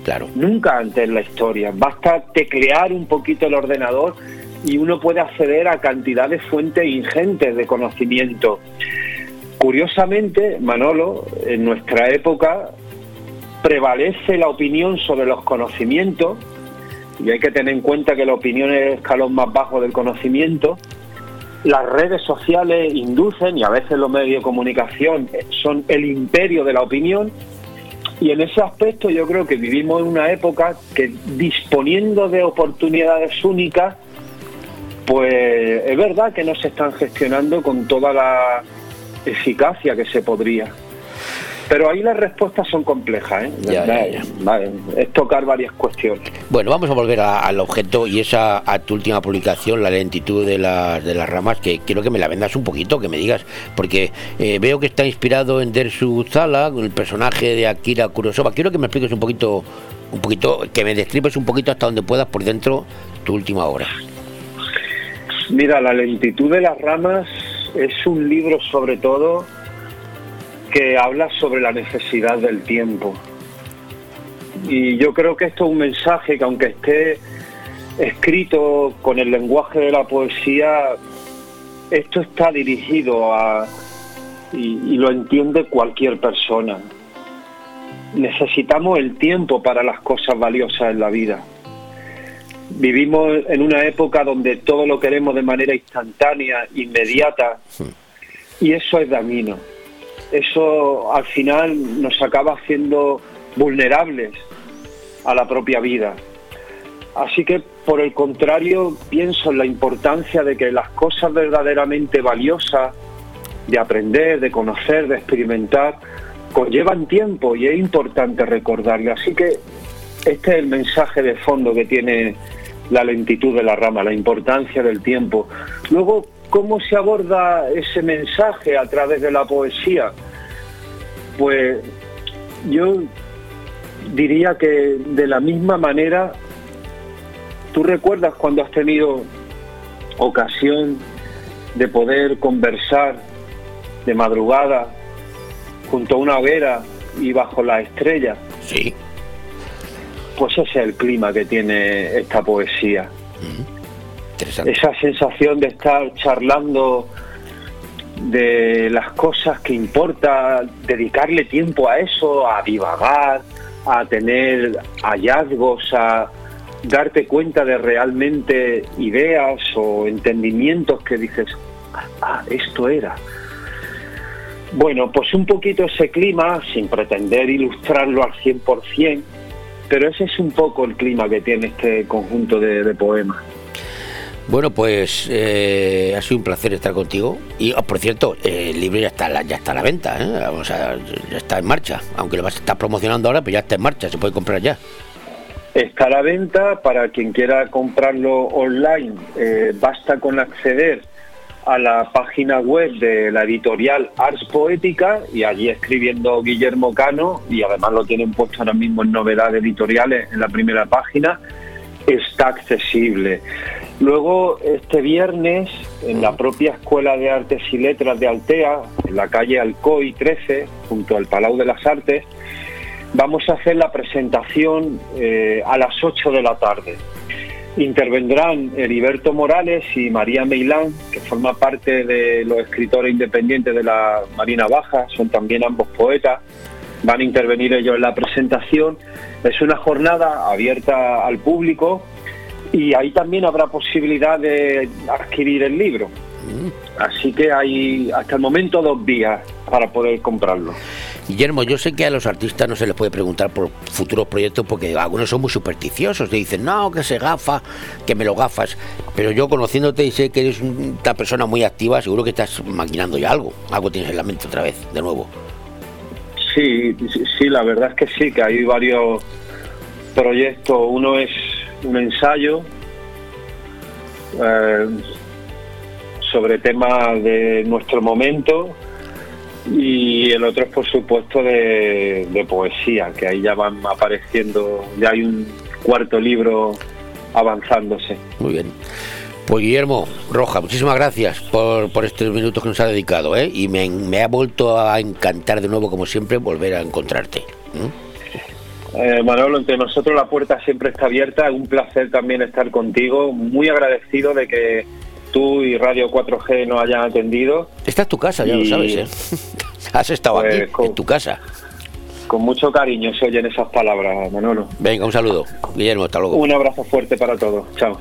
Claro. Nunca antes en la historia. Basta teclear un poquito el ordenador y uno puede acceder a cantidad de fuentes ingentes de conocimiento. Curiosamente, Manolo, en nuestra época prevalece la opinión sobre los conocimientos y hay que tener en cuenta que la opinión es el escalón más bajo del conocimiento. Las redes sociales inducen y a veces los medios de comunicación son el imperio de la opinión y en ese aspecto yo creo que vivimos en una época que disponiendo de oportunidades únicas, pues es verdad que no se están gestionando con toda la eficacia que se podría. Pero ahí las respuestas son complejas, ¿eh? Ya, ya, ya. Vale, es tocar varias cuestiones. Bueno, vamos a volver a- al objeto y esa a tu última publicación, la lentitud de, las de las ramas, que quiero que me la vendas un poquito, que me digas, porque eh, veo que está inspirado en Dersu Zala, el personaje de Akira Kurosawa. Quiero que me expliques un poquito, un poquito, que me describes un poquito hasta donde puedas por dentro tu última obra. Mira, La lentitud de las ramas es un libro sobre todo que habla sobre la necesidad del tiempo. Y yo creo que esto es un mensaje que aunque esté escrito con el lenguaje de la poesía, esto está dirigido a, y, y lo entiende cualquier persona. Necesitamos el tiempo para las cosas valiosas en la vida. Vivimos en una época donde todo lo queremos de manera instantánea, inmediata, y eso es dañino. Eso al final nos acaba haciendo vulnerables a la propia vida. Así que, por el contrario, pienso en la importancia de que las cosas verdaderamente valiosas, de aprender, de conocer, de experimentar, conllevan tiempo y es importante recordarle. Así que este es el mensaje de fondo que tiene la lentitud de la rama, la importancia del tiempo. Luego, ¿cómo se aborda ese mensaje a través de la poesía? Pues yo diría que de la misma manera, tú recuerdas cuando has tenido ocasión de poder conversar de madrugada junto a una hoguera y bajo las estrellas. Sí. Pues ese es el clima que tiene esta poesía. Esa sensación de estar charlando de las cosas que importa, dedicarle tiempo a eso, a divagar, a tener hallazgos, a darte cuenta de realmente ideas o entendimientos que dices, ah, esto era. Bueno, pues un poquito ese clima, sin pretender ilustrarlo al 100%, pero ese es un poco el clima que tiene este conjunto de, de poemas. Bueno, pues eh, ha sido un placer estar contigo. Y, oh, por cierto, el libro ya está, ya está a la venta, ¿eh? Ya está en marcha. Aunque lo vas a estar promocionando ahora, pero ya está en marcha, se puede comprar ya. Está a la venta para quien quiera comprarlo online. eh, basta con acceder a la página web de la editorial Ars Poética y allí escribiendo Guillermo Cano y además lo tienen puesto ahora mismo en novedades editoriales en la primera página. Está accesible. Luego, este viernes, en la propia Escuela de Artes y Letras de Altea, en la calle Alcoy 13, junto al Palau de las Artes, vamos a hacer la presentación eh, a las 8 de la tarde. Intervendrán Heriberto Morales y María Meilán, que forma parte de los escritores independientes de la Marina Baja, son también ambos poetas. Van a intervenir ellos en la presentación. Es una jornada abierta al público y ahí también habrá posibilidad de adquirir el libro. Así que hay hasta el momento dos días para poder comprarlo. Guillermo, yo sé que a los artistas no se les puede preguntar por futuros proyectos porque algunos son muy supersticiosos, te dicen, no, que se gafa, que me lo gafas. Pero yo conociéndote y sé que eres una persona muy activa, seguro que estás maquinando ya algo. Algo tienes en la mente otra vez, de nuevo. Sí, sí, sí, la verdad es que sí, que hay varios proyectos. Uno es un ensayo eh, sobre temas de nuestro momento y el otro es, por supuesto, de, poesía, que ahí ya van apareciendo, ya hay un cuarto libro avanzándose. Muy bien. Pues Guillermo Roja, muchísimas gracias por, por estos minutos que nos ha dedicado, ¿eh? Y me, ha vuelto a encantar de nuevo, como siempre, volver a encontrarte. Eh, Manolo, entre nosotros la puerta siempre está abierta. Es un placer también estar contigo. Muy agradecido de que tú y Radio 4G nos hayan atendido. Esta es tu casa, ya lo sabes, ¿eh? Has estado Pues, aquí, con- en tu casa. Con mucho cariño se oyen esas palabras, Manolo. Venga, un saludo. Guillermo, hasta luego. Un abrazo fuerte para todos. Chao.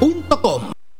rojisa.com.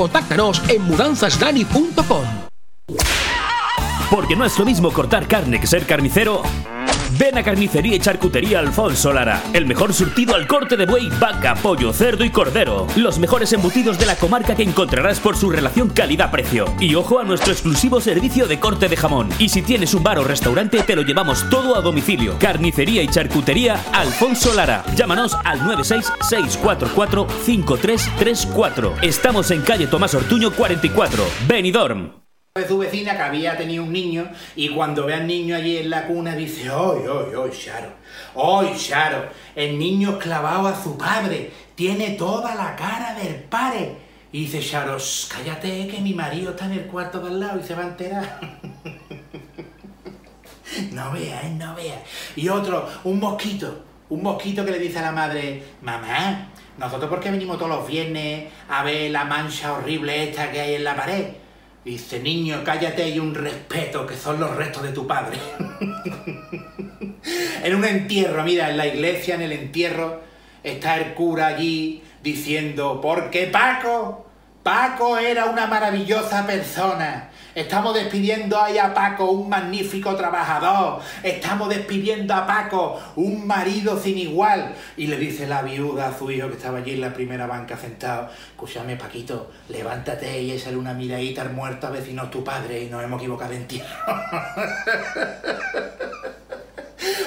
contáctanos en mudanzasdani.com. Porque no es lo mismo cortar carne que ser carnicero. Ven a Carnicería y Charcutería Alfonso Lara. El mejor surtido al corte de buey, vaca, pollo, cerdo y cordero. Los mejores embutidos de la comarca que encontrarás por su relación calidad-precio. Y ojo a nuestro exclusivo servicio de corte de jamón. Y si tienes un bar o restaurante, te lo llevamos todo a domicilio. Carnicería y Charcutería Alfonso Lara. Llámanos al 966445334. Estamos en calle Tomás Ortuño 44, Benidorm. De su vecina que había tenido un niño y cuando ve al niño allí en la cuna dice, ¡ay, ay, ay, Charo! ¡Ay, Charo! El niño clavado a su padre, tiene toda la cara del padre. Y dice Charo, "Shh, cállate que mi marido está en el cuarto de al lado y se va a enterar. no veas, no veas. Y otro, un mosquito, un mosquito que le dice a la madre, mamá, nosotros por qué venimos todos los viernes a ver la mancha horrible esta que hay en la pared. Dice, niño, cállate y un respeto, que son los restos de tu padre. en un entierro, mira, en la iglesia, en el entierro, está el cura allí diciendo, porque Paco, Paco era una maravillosa persona. Estamos despidiendo ahí a Paco, un magnífico trabajador. Estamos despidiendo a Paco, un marido sin igual. Y le dice la viuda a su hijo que estaba allí en la primera banca sentado, escúchame Paquito, levántate y échale una miradita al muerto a ver si no es tu padre y nos hemos equivocado en ti.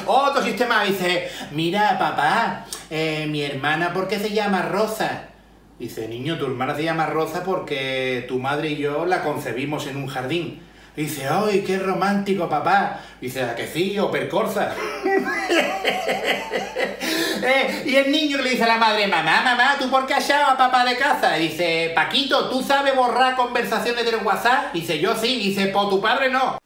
Otro sistema dice, mira papá, eh, mi hermana, ¿por qué se llama Rosa? Dice, niño, tu hermana se llama Rosa porque tu madre y yo la concebimos en un jardín. Dice, ¡ay, qué romántico, papá! Dice, ¿a que sí? ¿O percorza? Eh, y el niño le dice a la madre, mamá, mamá, ¿tú por qué has a papá de casa? Dice, Paquito, ¿tú sabes borrar conversaciones del WhatsApp? Dice, yo sí. Dice, por tu padre no.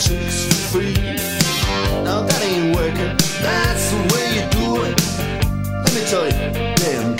chicks for free. Now that ain't working, that's the way you do it. Let me tell you, damn.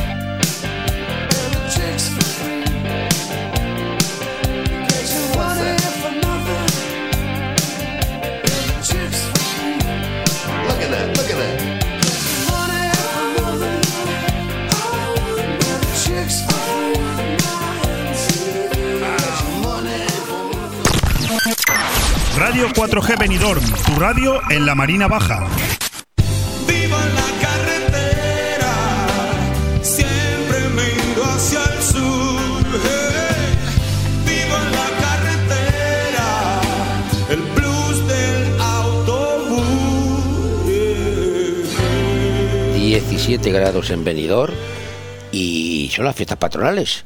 Radio 4G Benidorm, tu radio en la Marina Baja. Vivo en la carretera, siempre miro hacia el sur. hey. Vivo en la carretera, el blues del autobús. yeah. 17 grados en Benidorm y son las fiestas patronales.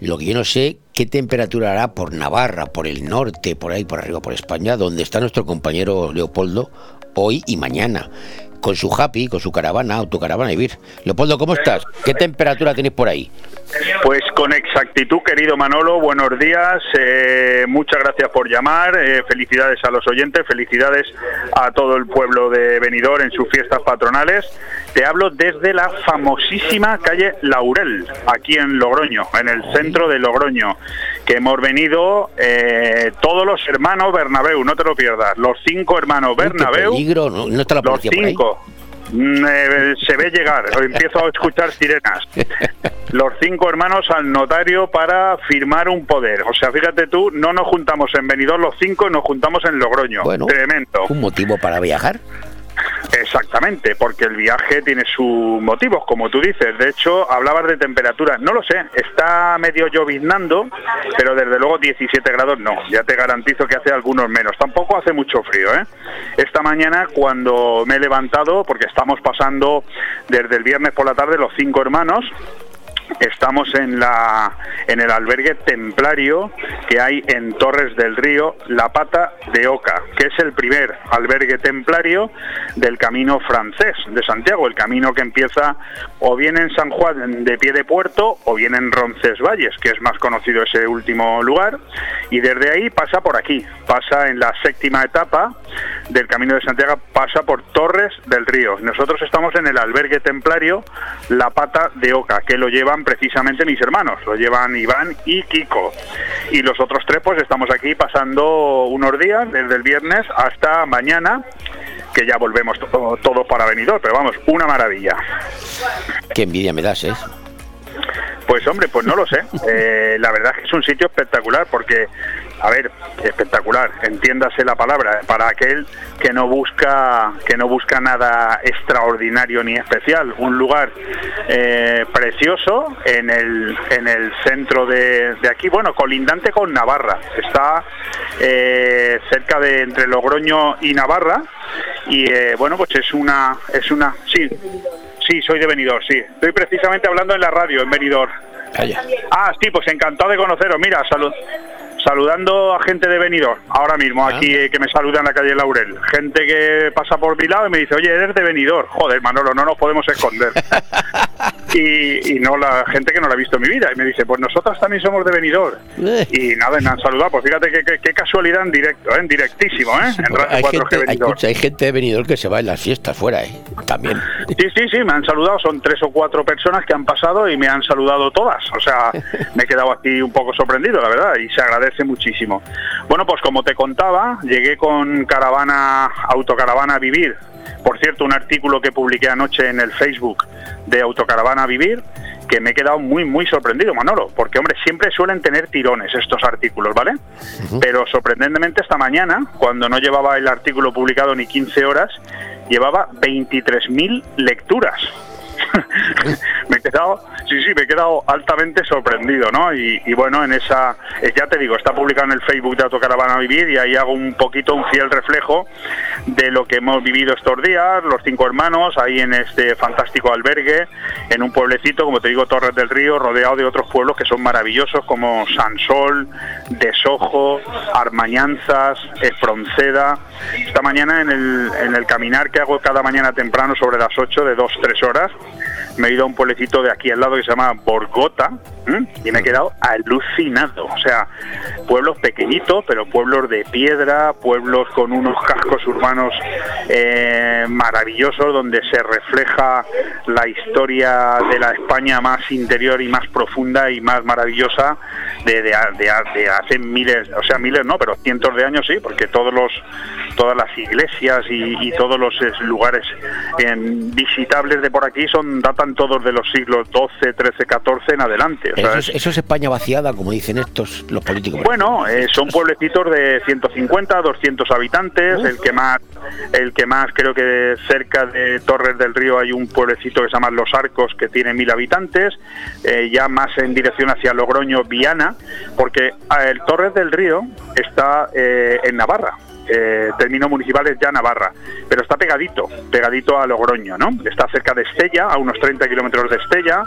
Lo que yo no sé, qué temperatura hará por Navarra, por el norte, por ahí, por arriba, por España, donde está nuestro compañero Leopoldo hoy y mañana, con su happy, con su caravana, autocaravana y vir. Leopoldo, ¿cómo estás? ¿Qué temperatura tenéis por ahí? Pues con exactitud, querido Manolo, buenos días, eh, muchas gracias por llamar, eh, felicidades a los oyentes, felicidades a todo el pueblo de Benidorm en sus fiestas patronales. Te hablo desde la famosísima calle Laurel, aquí en Logroño, en el centro de Logroño, que hemos venido eh, todos los hermanos Bernabéu, no te lo pierdas, los cinco hermanos Bernabéu. peligro, ¿no? ¿No está la Los cinco. Mm, eh, se ve llegar, empiezo a escuchar sirenas. Los cinco hermanos al notario para firmar un poder. O sea, fíjate tú, no nos juntamos en Benidorm los cinco, nos juntamos en Logroño. Bueno. Tremendo. ¿Un motivo para viajar? Exactamente, porque el viaje tiene sus motivos, como tú dices. De hecho, hablabas de temperatura. No lo sé, está medio lloviznando, pero desde luego 17 grados no. Ya te garantizo que hace algunos menos. Tampoco hace mucho frío, ¿eh? Esta mañana, cuando me he levantado, porque estamos pasando desde el viernes por la tarde los cinco hermanos, Estamos en la en el albergue templario que hay en Torres del Río, La Pata de Oca, que es el primer albergue templario del camino francés de Santiago, el camino que empieza o bien en San Juan de Pie de Puerto o bien en Roncesvalles, que es más conocido ese último lugar, y desde ahí pasa por aquí, pasa en la séptima etapa del Camino de Santiago, pasa por Torres del Río. Nosotros estamos en el albergue templario La Pata de Oca, que lo llevan precisamente mis hermanos, lo llevan Iván y Kiko. Y los otros tres pues estamos aquí pasando unos días, desde el viernes hasta mañana, que ya volvemos to- todos para Benidorm, pero vamos, una maravilla. Qué envidia me das, ¿eh? Pues hombre, pues no lo sé. Eh, la verdad es que es un sitio espectacular porque, a ver, espectacular, entiéndase la palabra, para aquel que no busca que no busca nada extraordinario ni especial, un lugar eh, precioso en el en el centro de, de aquí, bueno, colindante con Navarra, está eh, cerca de entre Logroño y Navarra y eh, bueno, pues es una es una sí Sí, soy de Benidorm, sí. Estoy precisamente hablando en la radio, en Benidorm. Ah, sí, pues encantado de conoceros. Mira, salud, saludando a gente de Benidorm, ahora mismo, aquí eh, que me saluda en la calle Laurel. Gente que pasa por mi lado y me dice, oye, eres de Benidorm. Joder, Manolo, no nos podemos esconder. y, y no la gente que no la ha visto en mi vida. Y me dice, pues nosotros también somos de Benidorm. Y nada, me han saludado. Pues fíjate qué, casualidad en directo, ¿eh? en directísimo, ¿eh? En Radio Hay 4G gente, hay, Benidorm. escucha, hay gente de Benidorm que se va en las fiestas fuera, ¿eh? También. Sí, sí, sí, me han saludado. Son tres o cuatro personas que han pasado y me han saludado todas. O sea, me he quedado aquí un poco sorprendido, la verdad, y se agradece muchísimo. Bueno, pues como te contaba, llegué con caravana, autocaravana Vivir. Por cierto, un artículo que publiqué anoche en el Facebook de Autocaravana Vivir, que me he quedado muy, muy sorprendido, Manolo, porque, hombre, siempre suelen tener tirones estos artículos, ¿vale? Pero sorprendentemente esta mañana, cuando no llevaba el artículo publicado ni 15 horas, llevaba 23.000 lecturas. me he quedado, sí, sí, me he quedado altamente sorprendido, ¿no? Y, bueno, en esa, eh, ya te digo, está publicado en el Facebook de Autocaravana Vivir y ahí hago un poquito un fiel reflejo de lo que hemos vivido estos días, los cinco hermanos, ahí en este fantástico albergue, en un pueblecito, como te digo, Torres del Río, rodeado de otros pueblos que son maravillosos, como Sansol, Desojo, Armañanzas, Espronceda. Esta mañana en el, en el caminar que hago cada mañana temprano sobre las 8 de 2-3 horas, me he ido a un pueblecito de aquí al lado que se llama Borgota ¿m? y me he quedado alucinado. O sea, pueblos pequeñitos, pero pueblos de piedra, pueblos con unos cascos urbanos eh, maravillosos donde se refleja la historia de la España más interior y más profunda y más maravillosa de, de, hace miles, o sea, miles no, pero cientos de años sí, porque todos los todas las iglesias y, todos los eh, lugares em, visitables de por aquí son datan todos de los siglos XII, XIII, XIV en adelante. Es, eso es España vaciada, como dicen estos, los políticos. bueno, eh, son pueblecitos de 150, 200 habitantes. El que más, el que más creo que cerca de Torres del Río hay un pueblecito que se llama Los Arcos que tiene mil habitantes. eh, ya más en dirección hacia Logroño, Viana, porque ah, el Torres del Río está eh, en Navarra. Eh, término municipal es ya Navarra, pero está pegadito, pegadito a Logroño, ¿no? Está cerca de Estella, a unos 30 kilómetros de Estella,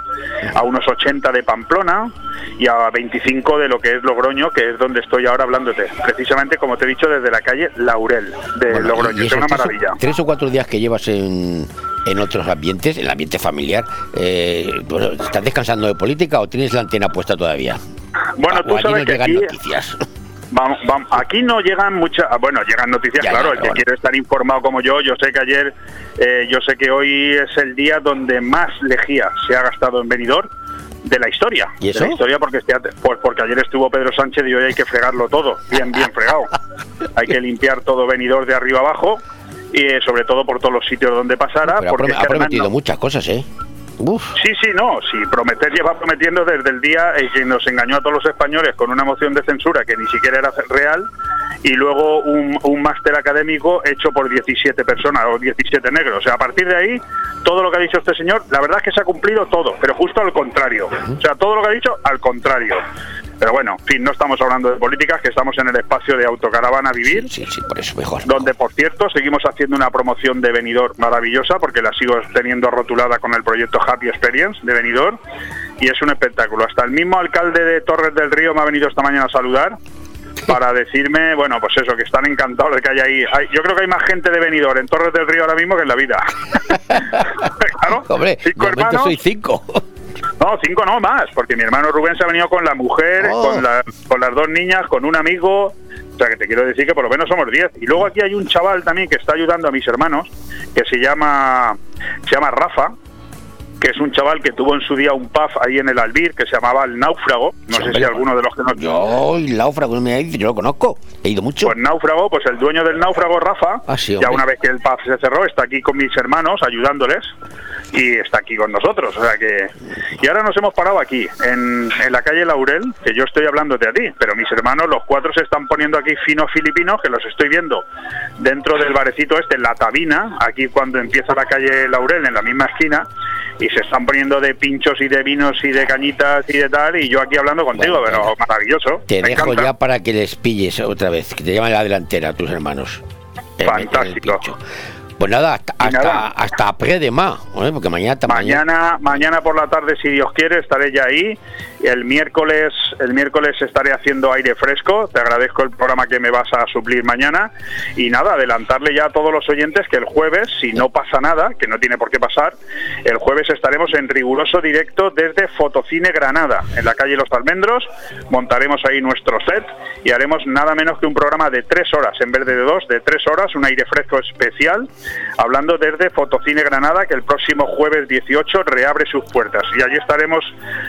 a unos 80 de Pamplona y a 25 de lo que es Logroño, que es donde estoy ahora hablándote. Precisamente, como te he dicho, desde la calle Laurel de Bueno, Logroño. Es una tres o- maravilla. Tres o cuatro días que llevas en, en otros ambientes, en el ambiente familiar, eh, bueno, ¿estás descansando de política o tienes la antena puesta todavía? Bueno, O tú allí sabes no que llegan aquí, noticias. Vamos, vamos, aquí no llegan muchas, ah, bueno, llegan noticias, Ya, claro, ya, el que bueno. quiere estar informado como yo, yo sé que ayer, eh, yo sé que hoy es el día donde más lejía se ha gastado en venidor de la historia. ¿Y eso? De la historia porque, este- pues porque ayer estuvo Pedro Sánchez y hoy hay que fregarlo todo, bien, bien fregado. hay que limpiar todo venidor de arriba abajo y eh, sobre todo por todos los sitios donde pasara. Pero porque ha prometido no- muchas cosas, ¿eh? Sí, sí, no, sí, prometer lleva prometiendo desde el día en que nos engañó a todos los españoles con una moción de censura que ni siquiera era real y luego un, un máster académico hecho por 17 personas o 17 negros. O sea, a partir de ahí, todo lo que ha dicho este señor, la verdad es que se ha cumplido todo, pero justo al contrario. O sea, todo lo que ha dicho, al contrario. Pero bueno, en fin, no estamos hablando de políticas, que estamos en el espacio de Autocaravana Vivir. Sí, sí, por eso mejor. Donde, por cierto, seguimos haciendo una promoción de Benidorm maravillosa, porque la sigo teniendo rotulada con el proyecto Happy Experience de Benidorm, y es un espectáculo. Hasta el mismo alcalde de Torres del Río me ha venido esta mañana a saludar para decirme, bueno, pues eso, que están encantados de que haya ahí. Hay- yo creo que hay más gente de Benidorm en Torres del Río ahora mismo que en la vida. claro, Hombre, cinco hermanos. soy cinco. No, cinco no más, porque mi hermano Rubén se ha venido con la mujer, Oh. con, la- con las dos niñas, con un amigo. O sea, que te quiero decir que por lo menos somos diez. Y luego aquí hay un chaval también que está ayudando a mis hermanos, que se llama, se llama Rafa, que es un chaval que tuvo en su día un pub ahí en el Albir, que se llamaba El Náufrago. No sé si alguno de los que nos... Yo, el náufrago, no me dice, yo lo conozco. He ido mucho. Pues Náufrago, pues el dueño del Náufrago, Rafa, Ah, sí, ya una vez que el pub se cerró, está aquí con mis hermanos ayudándoles y está aquí con nosotros. O sea que. Y ahora nos hemos parado aquí, en, en la calle Laurel, que yo estoy hablándote a ti, pero mis hermanos, los cuatro, se están poniendo aquí finos filipinos, que los estoy viendo dentro del barecito este, La Tabina, aquí cuando empieza la calle Laurel, en la misma esquina, y se están poniendo de pinchos y de vinos y de cañitas y de tal, y yo aquí hablando contigo, pero maravilloso. Te me dejo encanta. ya para que les pilles otra vez, que te llamen a la delantera tus hermanos. Fantástico. Pues nada, hasta, hasta, hasta après demain, ¿eh? porque mañana Mañana, mañana por la tarde, si Dios quiere, estaré ya ahí. El miércoles, el miércoles estaré haciendo aire fresco. Te agradezco el programa que me vas a suplir mañana. Y nada, adelantarle ya a todos los oyentes que el jueves, si no pasa nada, que no tiene por qué pasar, el jueves estaremos en riguroso directo desde Fotocine Granada, en la calle Los Almendros. Montaremos ahí nuestro set y haremos nada menos que un programa de tres horas, en vez de dos, de tres horas, un aire fresco especial, hablando desde Fotocine Granada, que el próximo jueves 18 reabre sus puertas. Y allí estaremos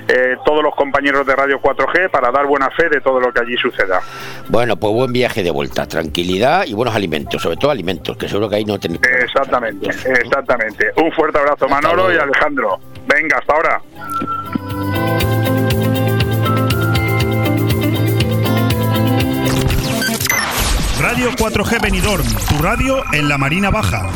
eh, todos los compañeros de Radio 4G para dar buena fe de todo lo que allí suceda. Bueno, pues buen viaje de vuelta, tranquilidad y buenos alimentos, sobre todo alimentos, que seguro que ahí no tenéis. Exactamente, exactamente. Un fuerte abrazo, Manolo y Alejandro. Venga, hasta ahora. Radio 4G Benidorm, tu radio en la Marina Baja.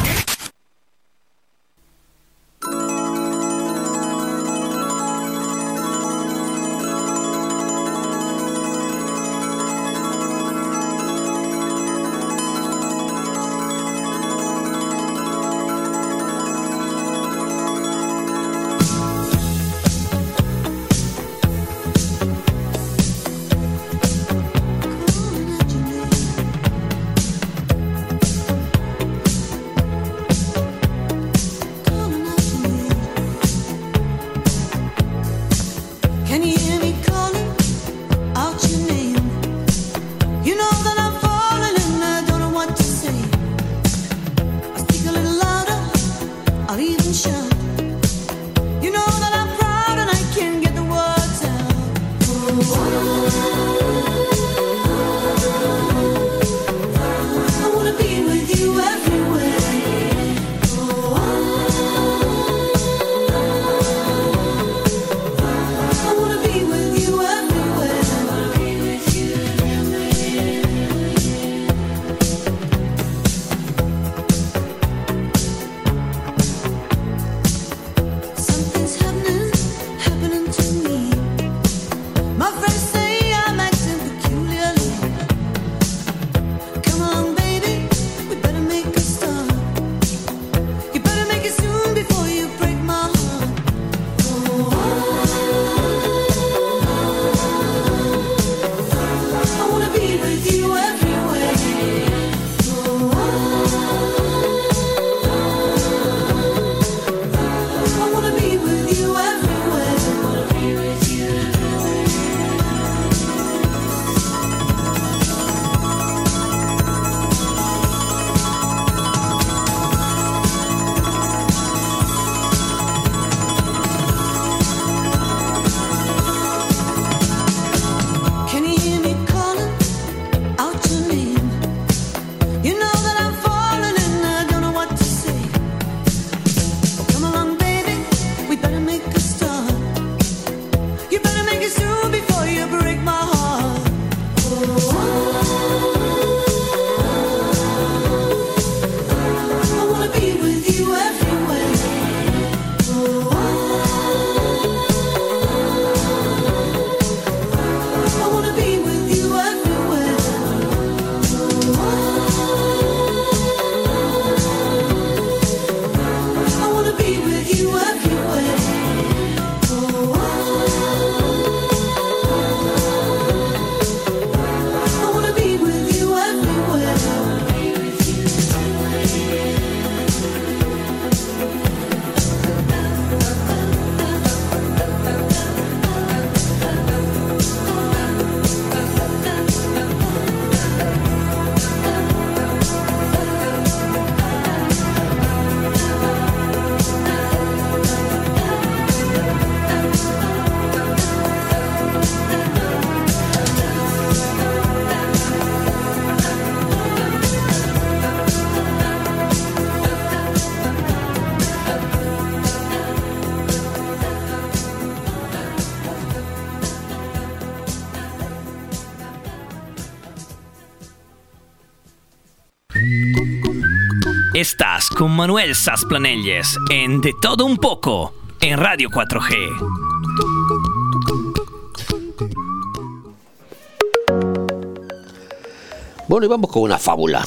Estás con Manuel Sasplanelles en De Todo Un Poco en Radio 4G. Bueno, y vamos con una fábula.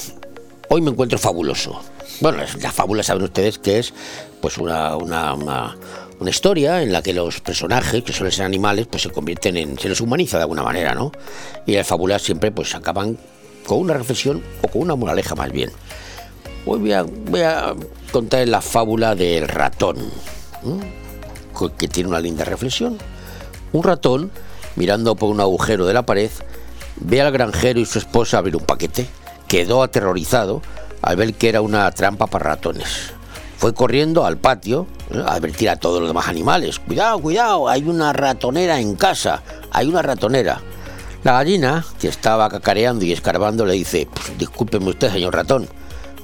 Hoy me encuentro fabuloso. Bueno, la fábula saben ustedes que es pues una, una, una, una historia en la que los personajes, que suelen ser animales, pues se convierten en. se les humaniza de alguna manera, ¿no? Y las fábulas siempre pues acaban con una reflexión o con una moraleja más bien. Voy a, voy a contar la fábula del ratón, que tiene una linda reflexión. Un ratón, mirando por un agujero de la pared, ve al granjero y su esposa abrir un paquete. Quedó aterrorizado al ver que era una trampa para ratones. Fue corriendo al patio ¿eh? a advertir a todos los demás animales. Cuidado, cuidado, hay una ratonera en casa, hay una ratonera. La gallina, que estaba cacareando y escarbando, le dice, "Pues, discúlpeme usted, señor ratón,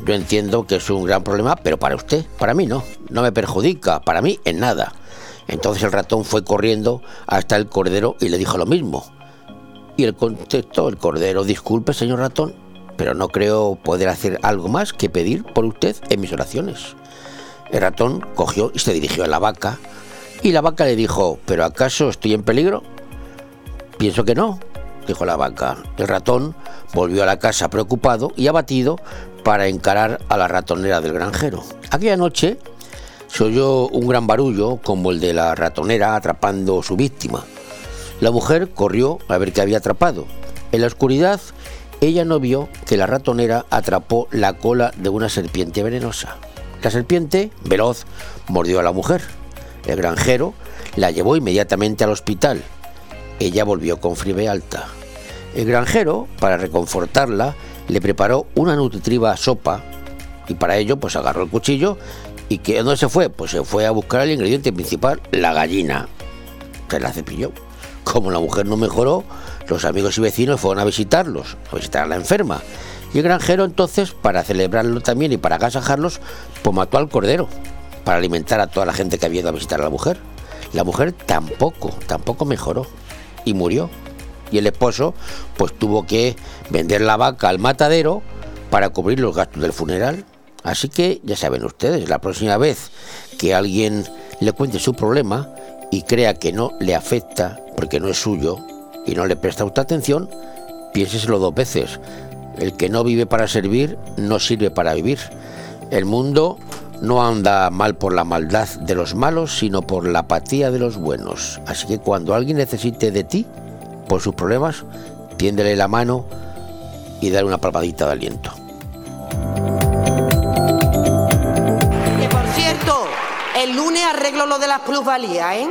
yo entiendo que es un gran problema, pero para usted, para mí no, no me perjudica, para mí en nada. Entonces el ratón fue corriendo hasta el cordero y le dijo lo mismo. Y él contestó el cordero, disculpe señor ratón, pero no creo poder hacer algo más que pedir por usted en mis oraciones. El ratón cogió y se dirigió a la vaca, y la vaca le dijo, ¿pero acaso estoy en peligro? Pienso que no, dijo la vaca. El ratón volvió a la casa preocupado y abatido para encarar a la ratonera del granjero. Aquella noche se oyó un gran barullo como el de la ratonera atrapando su víctima. La mujer corrió a ver qué había atrapado. En la oscuridad, ella no vio que la ratonera atrapó la cola de una serpiente venenosa. La serpiente, veloz, mordió a la mujer. El granjero la llevó inmediatamente al hospital ella volvió con fiebre alta. El granjero, para reconfortarla, le preparó una nutritiva sopa y para ello pues agarró el cuchillo y que ¿dónde se fue? Pues se fue a buscar el ingrediente principal, la gallina. Se la cepilló. Como la mujer no mejoró, los amigos y vecinos fueron a visitarlos, a visitar a la enferma. Y el granjero entonces, para celebrarlo también y para agasajarlos, pues mató al cordero, para alimentar a toda la gente que había ido a visitar a la mujer. La mujer tampoco, tampoco mejoró y murió. Y el esposo, pues tuvo que vender la vaca al matadero para cubrir los gastos del funeral. Así que ya saben ustedes, la próxima vez que alguien le cuente su problema y crea que no le afecta porque no es suyo y no le presta usted atención, piénseselo dos veces. El que no vive para servir no sirve para vivir. El mundo no anda mal por la maldad de los malos, sino por la apatía de los buenos. Así que cuando alguien necesite de ti por sus problemas, tiéndele la mano y dale una palmadita de aliento. Que por cierto, el lunes arreglo lo de las plusvalías, ¿eh?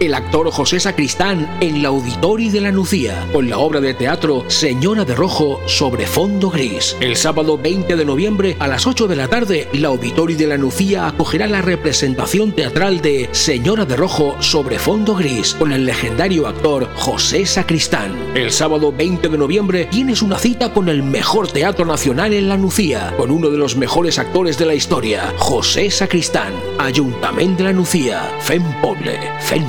El actor José Sacristán en la Auditori de la Nucía, con la obra de teatro Señora de Rojo sobre fondo gris. El sábado 20 de noviembre a las 8 de la tarde, la Auditori de la Nucía acogerá la representación teatral de Señora de Rojo sobre fondo gris, con el legendario actor José Sacristán. El sábado 20 de noviembre tienes una cita con el mejor teatro nacional en la Nucía, con uno de los mejores actores de la historia, José Sacristán. Ayuntamiento de la Nucía, Fem Poble, Fem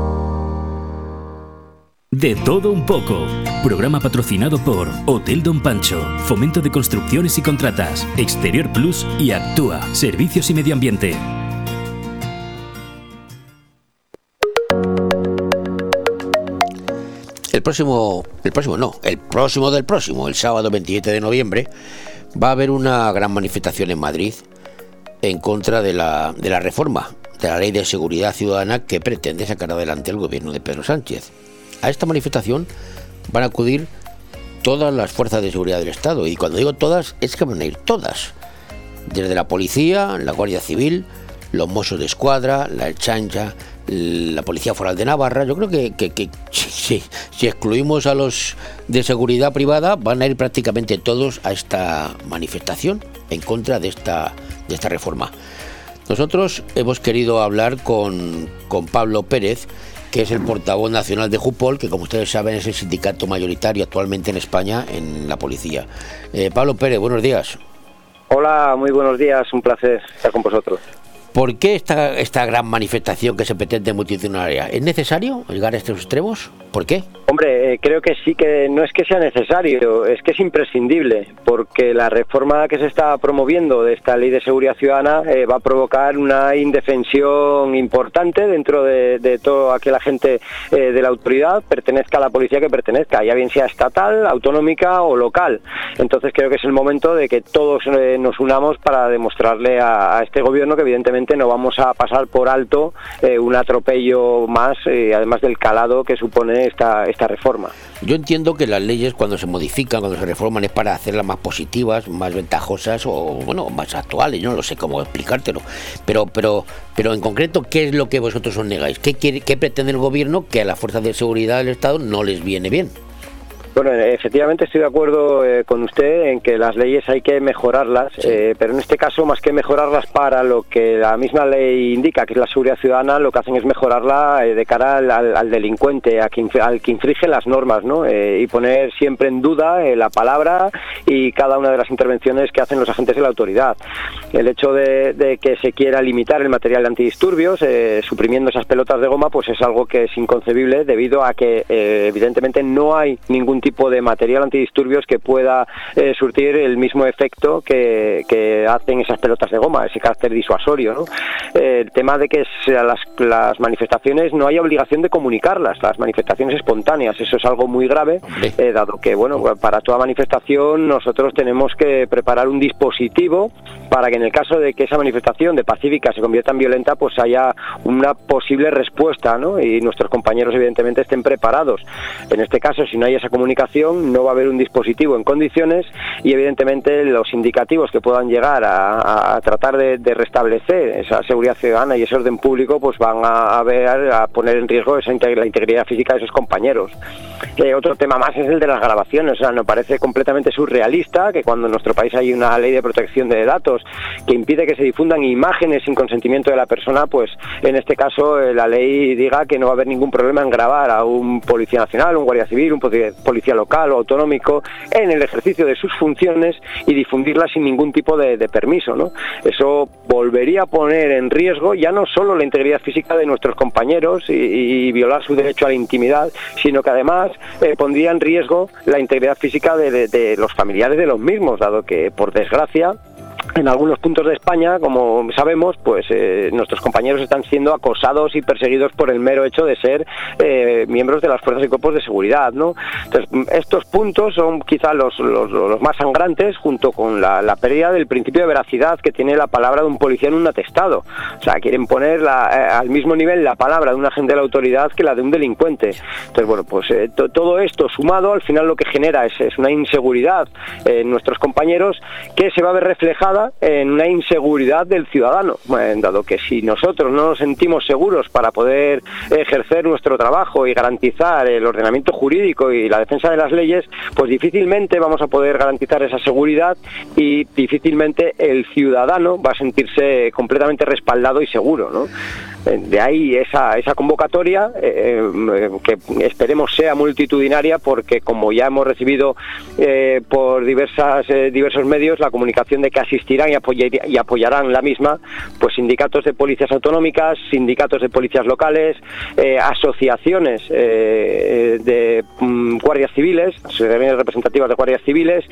De todo un poco. Programa patrocinado por Hotel Don Pancho, Fomento de Construcciones y Contratas, Exterior Plus y Actúa, Servicios y Medio Ambiente. El próximo, el próximo no, el próximo del próximo, el sábado 27 de noviembre, va a haber una gran manifestación en Madrid en contra de la, de la reforma de la Ley de Seguridad Ciudadana que pretende sacar adelante el gobierno de Pedro Sánchez. A esta manifestación van a acudir todas las fuerzas de seguridad del Estado. Y cuando digo todas, es que van a ir todas. Desde la policía, la Guardia Civil, los Mossos de Escuadra, la Chancha, la Policía Foral de Navarra. Yo creo que, si- si excluimos a los de seguridad privada, van a ir prácticamente todos a esta manifestación en contra de esta, de esta reforma. Nosotros hemos querido hablar con, con Pablo Pérez, que es el portavoz nacional de Jupol, que como ustedes saben es el sindicato mayoritario actualmente en España en la policía. Eh, Pablo Pérez, buenos días. Hola, muy buenos días, un placer estar con vosotros. ¿Por qué esta, esta gran manifestación que se pretende multitudinaria? ¿Es necesario llegar a estos extremos? ¿Por qué? Hombre, eh, creo que sí que no es que sea necesario, es que es imprescindible, porque la reforma que se está promoviendo de esta ley de seguridad ciudadana eh, va a provocar una indefensión importante dentro de, de toda aquella gente eh, de la autoridad, pertenezca a la policía que pertenezca, ya bien sea estatal, autonómica o local. Entonces creo que es el momento de que todos eh, nos unamos para demostrarle a este gobierno que evidentemente no vamos a pasar por alto eh, un atropello más, eh, además del calado que supone esta, esta reforma. Yo entiendo que las leyes cuando se modifican, cuando se reforman, es para hacerlas más positivas, más ventajosas o bueno, más actuales. Yo no lo sé cómo explicártelo. Pero, pero, pero en concreto, ¿qué es lo que vosotros os negáis? ¿Qué, qué pretende el gobierno que a las fuerzas de seguridad del Estado no les viene bien? Bueno, efectivamente estoy de acuerdo eh, con usted en que las leyes hay que mejorarlas, eh, pero en este caso más que mejorarlas para lo que la misma ley indica, que es la seguridad ciudadana, lo que hacen es mejorarla eh, de cara al, al- al delincuente, a quien, al que infringe las normas, ¿no? Y poner siempre en duda la palabra y cada una de las intervenciones que hacen los agentes de la autoridad. El hecho de, de que se quiera limitar el material de antidisturbios, eh, suprimiendo esas pelotas de goma, pues es algo que es inconcebible debido a que evidentemente no hay ningún tipo de material antidisturbios que pueda eh, surtir el mismo efecto que, que hacen esas pelotas de goma, ese carácter disuasorio. ¿no? Eh, el tema de que sea las, las manifestaciones no hay obligación de comunicarlas, las manifestaciones espontáneas, eso es algo muy grave, eh, dado que bueno para toda manifestación nosotros tenemos que preparar un dispositivo para que en el caso de que esa manifestación de pacífica se convierta en violenta, pues haya una posible respuesta, ¿no? Y nuestros compañeros evidentemente estén preparados. En este caso, si no hay esa comunicación, no va a haber un dispositivo en condiciones y evidentemente los indicativos que puedan llegar a, tratar de, restablecer esa seguridad ciudadana y ese orden público, pues van a, ver a poner en riesgo esa la integridad física de esos compañeros. Eh, otro tema más es el de las grabaciones. O sea, nos parece completamente surrealista que cuando en nuestro país hay una ley de protección de datos que impide que se difundan imágenes sin consentimiento de la persona, pues en este caso eh, la ley diga que no va a haber ningún problema en grabar a un policía nacional, un guardia civil, un policía- local o autonómico en el ejercicio de sus funciones y difundirlas sin ningún tipo de, permiso. ¿no? Eso volvería a poner en riesgo ya no solo la integridad física de nuestros compañeros y, violar su derecho a la intimidad, sino que además eh, pondría en riesgo la integridad física de los familiares de los mismos, dado que, por desgracia, en algunos puntos de España, como sabemos, pues eh, nuestros compañeros están siendo acosados y perseguidos por el mero hecho de ser eh, miembros de las fuerzas y cuerpos de seguridad, ¿no? Entonces, estos puntos son quizá los, más sangrantes junto con la, pérdida del principio de veracidad que tiene la palabra de un policía en un atestado. O sea, quieren poner eh, al mismo nivel la palabra de un agente de la autoridad que la de un delincuente. Entonces, bueno, pues to- todo esto sumado al final lo que genera es una inseguridad en nuestros compañeros que se va a ver reflejada en una inseguridad del ciudadano, dado que si nosotros no nos sentimos seguros para poder ejercer nuestro trabajo y garantizar el ordenamiento jurídico y la defensa de las leyes, pues difícilmente vamos a poder garantizar esa seguridad y difícilmente el ciudadano va a sentirse completamente respaldado y seguro, ¿no? Eh, De ahí esa, esa convocatoria eh, eh, que esperemos sea multitudinaria porque como ya hemos recibido por diversas, diversos medios la comunicación de que asistirán y, apoyar- y apoyarán la misma pues sindicatos de policías autonómicas, sindicatos de policías locales, asociaciones de mm, guardias civiles, asociaciones representativas de guardias civiles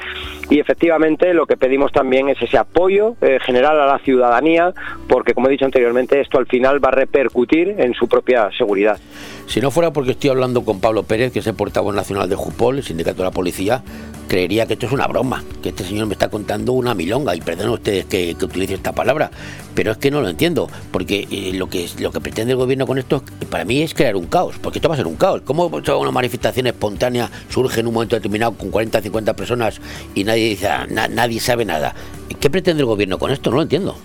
y efectivamente lo que pedimos también es ese apoyo general a la ciudadanía porque como he dicho anteriormente esto al final va a repercutir en su propia seguridad. Si no fuera porque estoy hablando con Pablo Pérez, que es el portavoz nacional de Jupol, el sindicato de la policía, creería que esto es una broma, que este señor me está contando una milonga, y perdonen ustedes que, que utilice esta palabra, pero es que no lo entiendo, porque eh, lo, que, lo que pretende el gobierno con esto, para mí, es crear un caos, porque esto va a ser un caos. ¿Cómo una manifestación espontánea surge en un momento determinado con 40 50 personas y nadie dice, na- nadie sabe nada? ¿Qué pretende el gobierno con esto? No lo entiendo.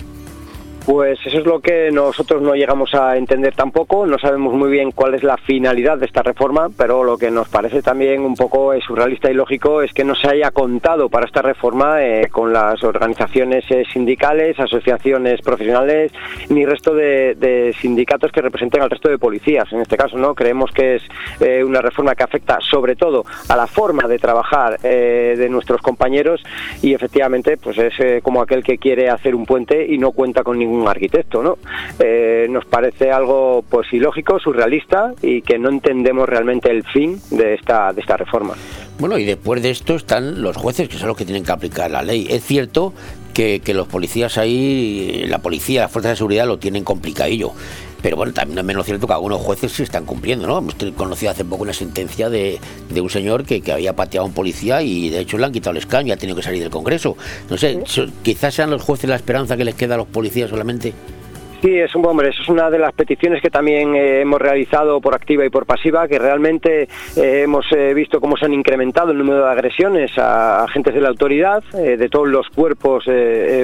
Pues eso es lo que nosotros no llegamos a entender tampoco, no sabemos muy bien cuál es la finalidad de esta reforma, pero lo que nos parece también un poco eh, surrealista y lógico es que no se haya contado para esta reforma eh, con las organizaciones eh, sindicales, asociaciones profesionales, ni resto de, sindicatos que representen al resto de policías. En este caso, no creemos que es eh, una reforma que afecta sobre todo a la forma de trabajar eh, de nuestros compañeros y efectivamente, pues es como aquel que quiere hacer un puente y no cuenta con ningún arquitecto, ¿no? Eh, nos parece algo pues ilógico, surrealista y que no entendemos realmente el fin de esta de esta reforma. Bueno, y después de esto están los jueces, que son los que tienen que aplicar la ley. Es cierto que, que los policías ahí, la policía, las fuerzas de seguridad lo tienen complicadillo. Pero bueno, también es menos cierto que algunos jueces sí están cumpliendo, ¿no? Hemos conocido hace poco una sentencia de, de un señor que, que había pateado a un policía y de hecho le han quitado el escaño y ha tenido que salir del Congreso. No sé, quizás sean los jueces la esperanza que les queda a los policías solamente. Sí, es un hombre, eso es una de las peticiones que también eh, hemos realizado por activa y por pasiva, que realmente eh, hemos eh, visto cómo se han incrementado el número de agresiones a agentes de la autoridad, de todos los cuerpos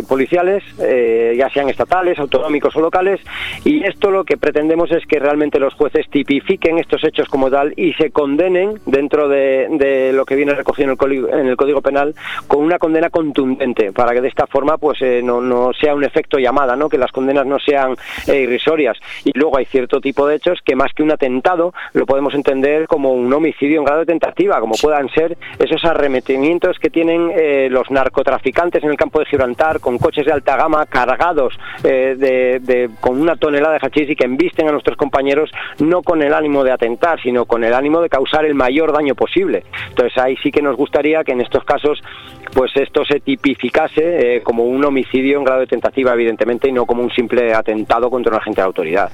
policiales, ya sean estatales, autonómicos o locales, y esto lo que pretendemos es que realmente los jueces tipifiquen estos hechos como tal y se condenen dentro de, lo que viene recogido en el, código, Penal con una condena contundente, para que de esta forma pues no, no sea un efecto llamada, ¿no? que las condenas no sean eh, irrisorias. Y luego hay cierto tipo de hechos que más que un atentado lo podemos entender como un homicidio en grado de tentativa, como puedan ser esos arremetimientos que tienen eh, los narcotraficantes en el campo de Gibraltar con coches de alta gama cargados eh, de, con una tonelada de hachís y que embisten a nuestros compañeros no con el ánimo de atentar, sino con el ánimo de causar el mayor daño posible. Entonces ahí sí que nos gustaría que en estos casos pues esto se tipificase como un homicidio en grado de tentativa, evidentemente, y no como un simple atentado contra un agente de autoridad.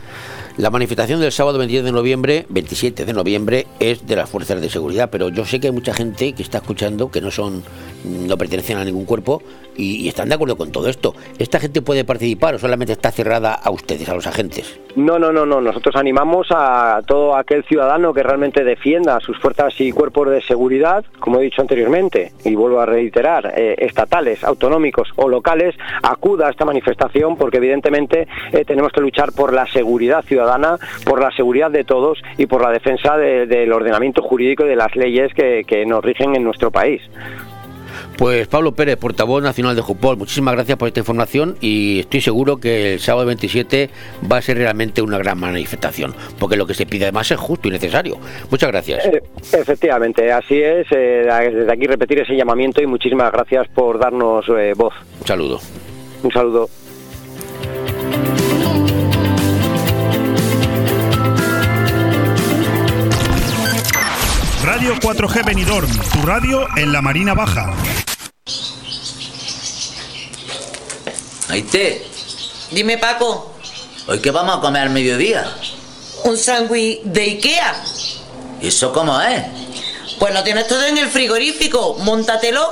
La manifestación del sábado 27 de noviembre, 27 de noviembre, es de las fuerzas de seguridad, pero yo sé que hay mucha gente que está escuchando que no son, no pertenecen a ningún cuerpo y, están de acuerdo con todo esto. ¿Esta gente puede participar o solamente está cerrada a ustedes, a los agentes? No, no, no, no. Nosotros animamos a todo aquel ciudadano que realmente defienda sus fuerzas y cuerpos de seguridad, como he dicho anteriormente, y vuelvo a reiterar, eh, estatales, autonómicos o locales, acuda a esta manifestación porque evidentemente eh, tenemos que luchar por la seguridad ciudadana, por la seguridad de todos y por la defensa de- del ordenamiento jurídico y de las leyes que, que nos rigen en nuestro país. Pues Pablo Pérez, portavoz nacional de Jupol, muchísimas gracias por esta información y estoy seguro que el sábado 27 va a ser realmente una gran manifestación, porque lo que se pide además es justo y necesario. Muchas gracias. Eh, efectivamente, así es. eh, desde aquí repetir ese llamamiento y muchísimas gracias por darnos eh, voz. Un saludo. Un saludo. Radio 4G Benidorm, tu radio en la Marina Baja. Maite, Dime, Paco, ¿hoy qué vamos a comer al mediodía? un sándwich de Ikea. ¿Y eso cómo es? Pues lo tienes todo en el frigorífico, móntatelo.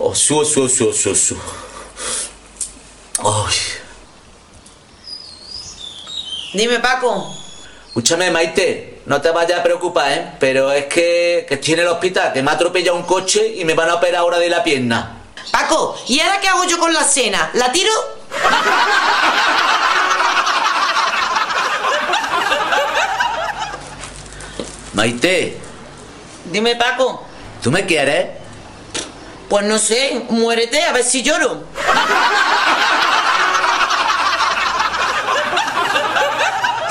Osu, osu, osu, osu, osu. Ay. Dime, Paco, Escúchame, Maite, no te vayas a preocupar, ¿eh? Pero es que, que estoy en el hospital, que me ha atropellado un coche y me van a operar ahora de la pierna. Paco, ¿y ahora qué hago yo con la cena? ¿La tiro? Maite, Dime, Paco, ¿tú me quieres? pues no sé, muérete a ver si lloro.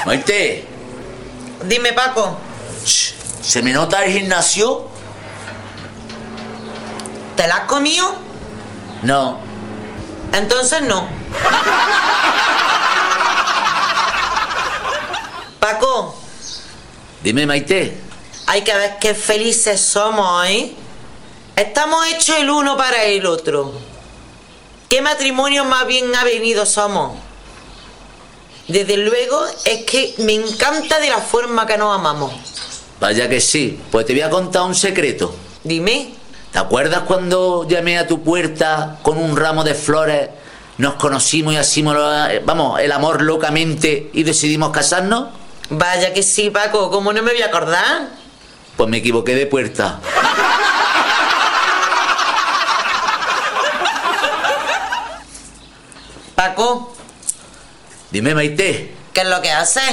Maite, Dime, Paco, ¿se me nota el gimnasio? ¿te la has comido? No. Entonces no. Paco, Dime, Maite. hay que ver qué felices somos, ¿eh? Estamos hechos el uno para el otro. ¿Qué matrimonio más bien avenido somos? Desde luego es que me encanta de la forma que nos amamos. Vaya que sí. Pues te voy a contar un secreto. Dime. ¿Te acuerdas cuando llamé a tu puerta con un ramo de flores? Nos conocimos y hacimos, eh, vamos, el amor locamente y decidimos casarnos. Vaya que sí, Paco, ¿cómo no me voy a acordar? Pues me equivoqué de puerta. Paco, Dime, Maite. ¿qué es lo que haces?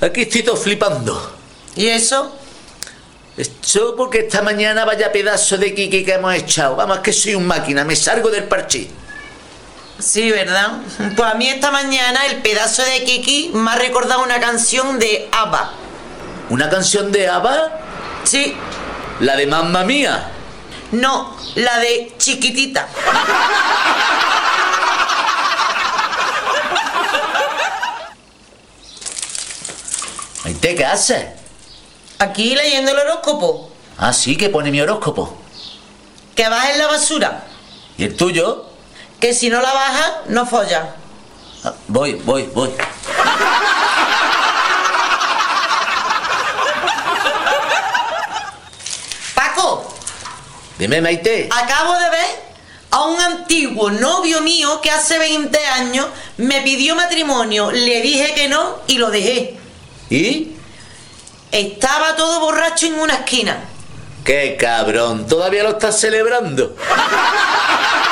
Aquí estoy todo flipando. ¿Y eso? Esto porque esta mañana vaya pedazo de kiki que hemos echado. Vamos, que soy un máquina, me salgo del parche. Sí, ¿verdad? Pues a mí esta mañana el pedazo de Kiki me ha recordado una canción de ABBA. ¿Una canción de ABBA? Sí. ¿La de Mamma Mía? No, la de Chiquitita. Maite, ¿qué haces? Aquí leyendo el horóscopo. Ah, sí, que pone mi horóscopo. Que bajes la basura. ¿Y el tuyo? Que si no la bajas, no follas. Ah, voy, voy, voy. Paco, Dime, Maite. acabo de ver a un antiguo novio mío que hace 20 años me pidió matrimonio. Le dije que no y lo dejé. ¿Y? Estaba todo borracho en una esquina. ¡Qué cabrón! ¿Todavía lo estás celebrando?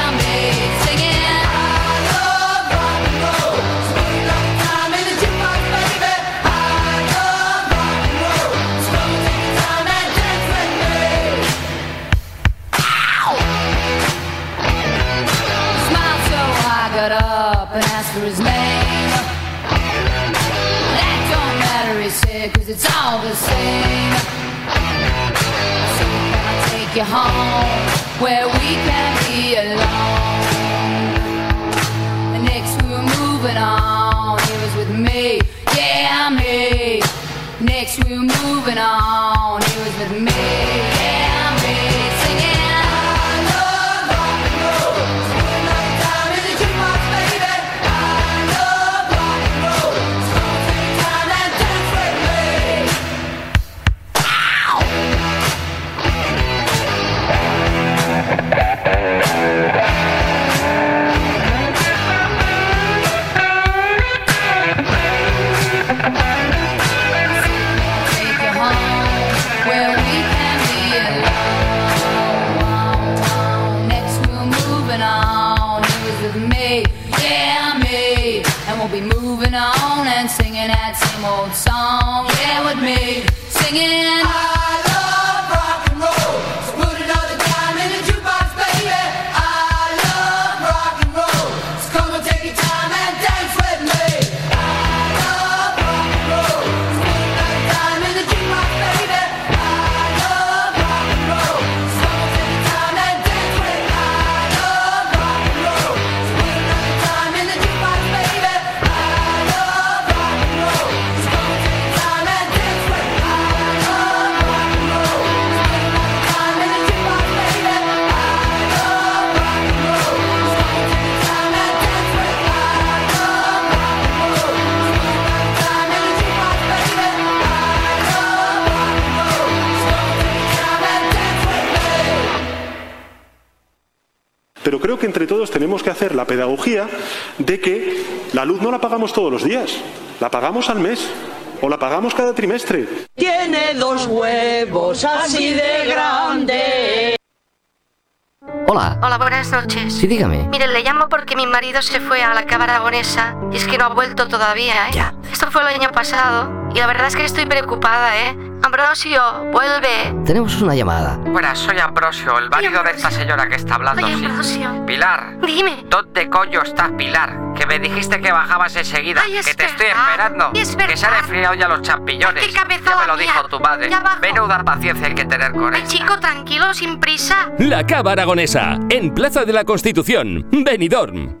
for his name. That don't matter, he said, cause it's all the same. So can I take you home where we can be alone? Next we were moving on, he was with me, yeah, me. Next we were moving on, he was with me, que entre todos tenemos que hacer la pedagogía de que la luz no la pagamos todos los días, la pagamos al mes o la pagamos cada trimestre. Tiene dos huevos así de grandes. Hola. Hola, buenas noches. Sí, dígame. Mire, le llamo porque mi marido se fue a la cámara aragonesa y es que no ha vuelto todavía, ¿eh? Ya. Esto fue el año pasado y la verdad es que estoy preocupada, ¿eh? Ambrosio, vuelve. Tenemos una llamada. Buenas, soy Ambrosio, el marido de esta señora que está hablando. Oye, sí. Ambrosio. Pilar. Dime. ¿Dónde coño estás, Pilar? Que me dijiste que bajabas enseguida. Ay, es que te estoy esperando. es que se han enfriado ya los champiñones. Qué cabeza ya me lo mía. dijo tu madre. Menuda paciencia hay que tener con él. chico, tranquilo, sin prisa. La Cava Aragonesa, en Plaza de la Constitución, Benidorm.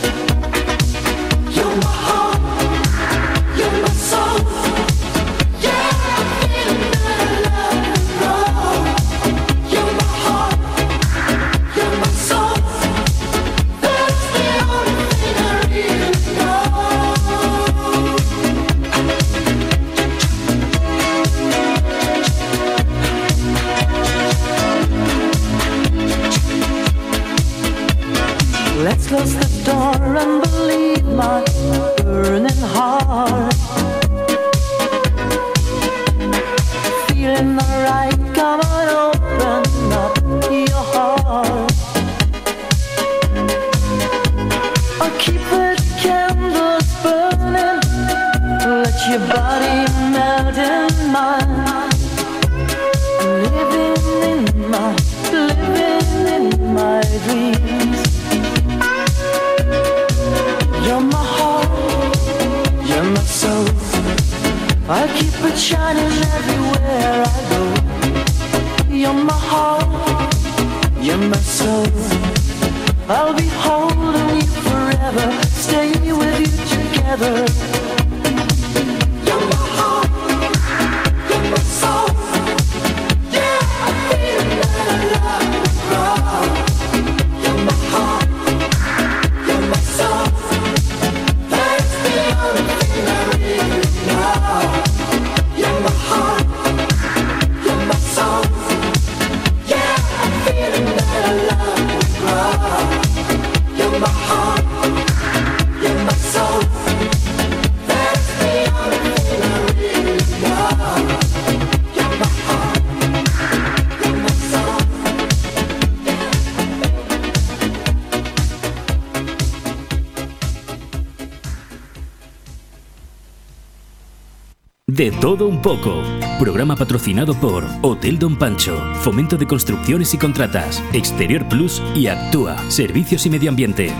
Todo un poco. Programa patrocinado por Hotel Don Pancho, Fomento de Construcciones y Contratas, Exterior Plus y Actúa, Servicios y Medio Ambiente.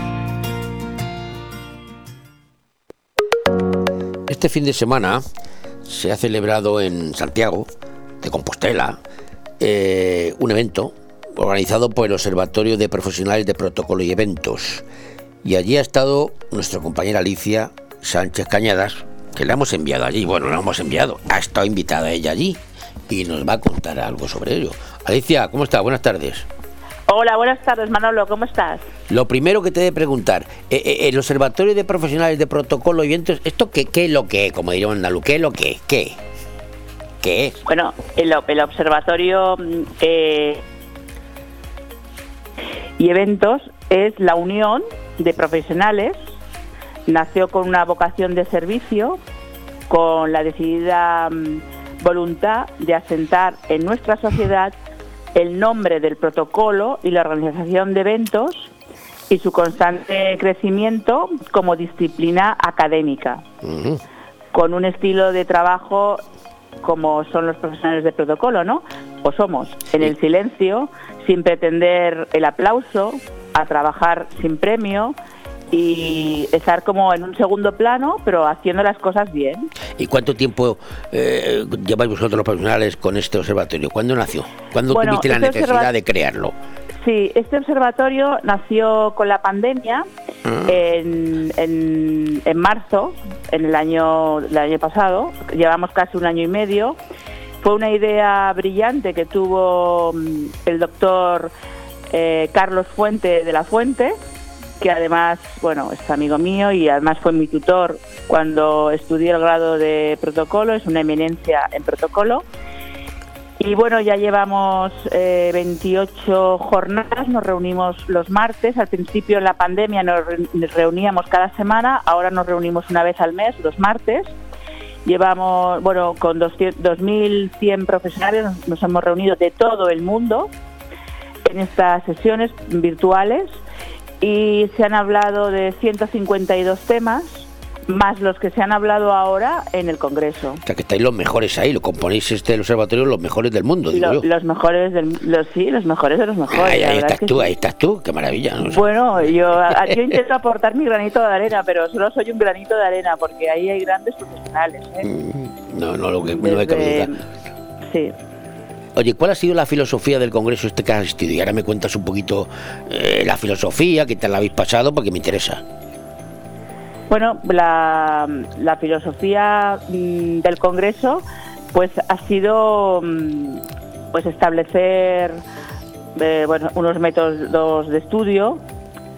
Este fin de semana se ha celebrado en Santiago de Compostela eh, un evento organizado por el Observatorio de Profesionales de Protocolo y Eventos. Y allí ha estado nuestra compañera Alicia Sánchez Cañadas, que la hemos enviado allí. Bueno, la hemos enviado. Ha estado invitada ella allí y nos va a contar algo sobre ello. Alicia, ¿cómo estás? Buenas tardes. Hola, buenas tardes Manolo, ¿cómo estás? Lo primero que te he de preguntar, eh, eh, el Observatorio de Profesionales de Protocolo y Eventos, ¿esto qué, qué es lo que es? Como diría un andaluz, ¿qué es lo que es? ¿Qué? ¿Qué es? Bueno, el, el observatorio mm, eh, y eventos es la unión de profesionales, nació con una vocación de servicio, con la decidida mm, voluntad de asentar en nuestra sociedad el nombre del protocolo y la organización de eventos y su constante crecimiento como disciplina académica, con un estilo de trabajo como son los profesionales de protocolo, ¿no? O somos, en el silencio, sin pretender el aplauso, a trabajar sin premio y estar como en un segundo plano, pero haciendo las cosas bien. ¿Y cuánto tiempo eh, lleváis vosotros los profesionales con este observatorio? ¿Cuándo nació? ¿Cuándo Bueno, tuviste la este necesidad de crearlo? Sí, este observatorio nació con la pandemia Ah. en, en, en marzo, en el año, el año pasado. Llevamos casi un año y medio. Fue una idea brillante que tuvo mm, el doctor eh, Carlos Fuente de la Fuente, que además, bueno, es amigo mío y además fue mi tutor cuando estudié el grado de protocolo, es una eminencia en protocolo. Y bueno, ya llevamos eh, 28 jornadas, nos reunimos los martes. Al principio en la pandemia nos re- nos reuníamos cada semana, ahora nos reunimos una vez al mes, los martes. Llevamos, bueno, con 200 2.100 profesionales, nos hemos reunido de todo el mundo en estas sesiones virtuales y se han hablado de 152 temas más los que se han hablado ahora en el Congreso. O sea, que estáis los mejores ahí, lo componéis este el observatorio los mejores del mundo, digo Lo- yo. los mejores, del, los, sí, los mejores de los mejores. La ahí estás es que tú, sí. ahí estás tú, qué maravilla. ¿no? Bueno, yo, yo intento aportar mi granito de arena, pero solo soy un granito de arena porque ahí hay grandes profesionales. ¿eh? No, no, lo que, no Desde- duda. Sí. Oye, ¿cuál ha sido la filosofía del congreso este que has asistido? Y ahora me cuentas un poquito eh, la filosofía, qué tal la habéis pasado, porque me interesa. Bueno, la, la filosofía mm, del Congreso pues ha sido mm, pues establecer eh, bueno, unos métodos de estudio,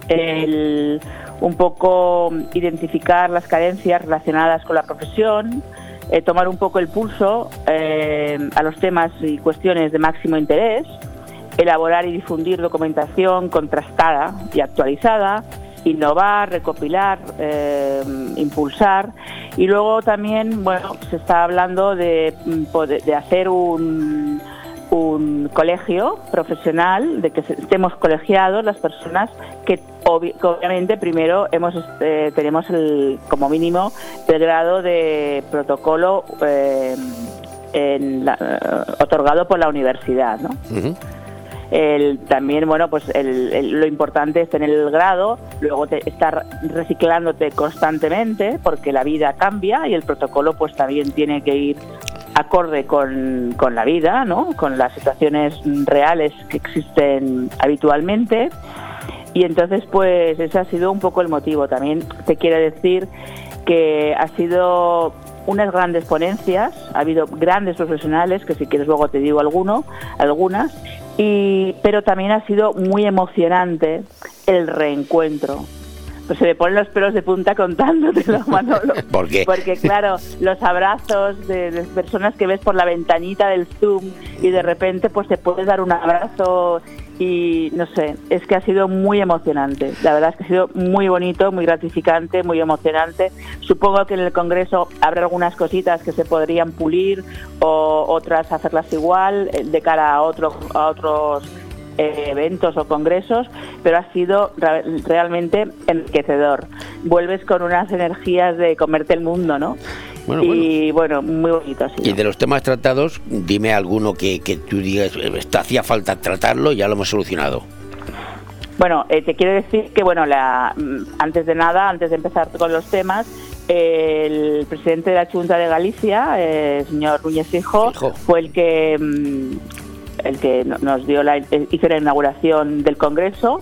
el- un poco identificar las carencias relacionadas con la profesión, eh, tomar un poco el pulso eh, a los temas y cuestiones de máximo interés, elaborar y difundir documentación contrastada y actualizada, innovar, recopilar, eh, impulsar. Y luego también, bueno, se está hablando de, mm, de hacer un, un colegio profesional, de que estemos colegiados las personas que obvi- que obviamente primero hemos eh, tenemos el, como mínimo el grado de protocolo eh, en la- eh, otorgado por la universidad, ¿no? El, también, bueno, pues el- el- lo importante es tener el grado, luego te- estar reciclándote constantemente porque la vida cambia y el protocolo pues también tiene que ir acorde con, con la vida, ¿no? Con las situaciones reales que existen habitualmente. Y entonces, pues ese ha sido un poco el motivo. También te quiero decir que ha sido unas grandes ponencias, ha habido grandes profesionales, que si quieres luego te digo alguno, algunas, y, pero también ha sido muy emocionante el reencuentro. Pues se me ponen los pelos de punta contándotelo, Manolo. ¿Por qué? Porque claro, los abrazos de, de personas que ves por la ventanita del Zoom y de repente pues te puedes dar un abrazo y no sé, es que ha sido muy emocionante. La verdad es que ha sido muy bonito, muy gratificante, muy emocionante. Supongo que en el Congreso habrá algunas cositas que se podrían pulir o otras hacerlas igual eh, de cara a, otro, a otros eh, eventos o congresos, pero ha sido realmente enriquecedor. Vuelves con unas energías de comerte el mundo, ¿no? Bueno, y bueno, muy bonito sido. Y de los temas tratados, dime alguno que, que tú digas, "Eh, esto hacía falta tratarlo y ya lo hemos solucionado. Bueno, eh, te quiero decir que, bueno, la, mm, antes de nada, antes de empezar con los temas, eh, el presidente de la Junta de Galicia, eh, el señor Núñez Fijo, fue el que mm, el que no- nos dio la, hizo la inauguración del Congreso.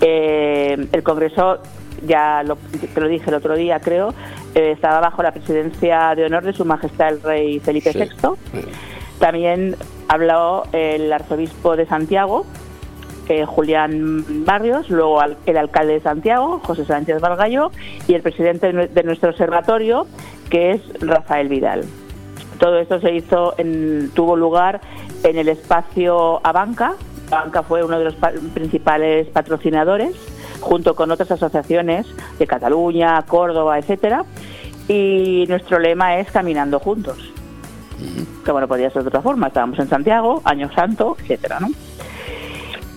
Eh, el Congreso, ya lo, te lo dije el otro día, creo, eh, estaba bajo la presidencia de honor de Su Majestad el Rey Felipe VI. También habló el arzobispo de Santiago, eh, Julián Barrios, luego al- el alcalde de Santiago, José Sánchez Valgallo, y el presidente de nuestro observatorio, que es Rafael Vidal. Todo esto se hizo, en, tuvo lugar en el espacio Abanca. Abanca fue uno de los pa- principales patrocinadores, junto con otras asociaciones de Cataluña, Córdoba, etcétera. Y nuestro lema es Caminando Juntos. Que bueno, podría ser de otra forma. Estábamos en Santiago, Año Santo, etcétera, ¿no?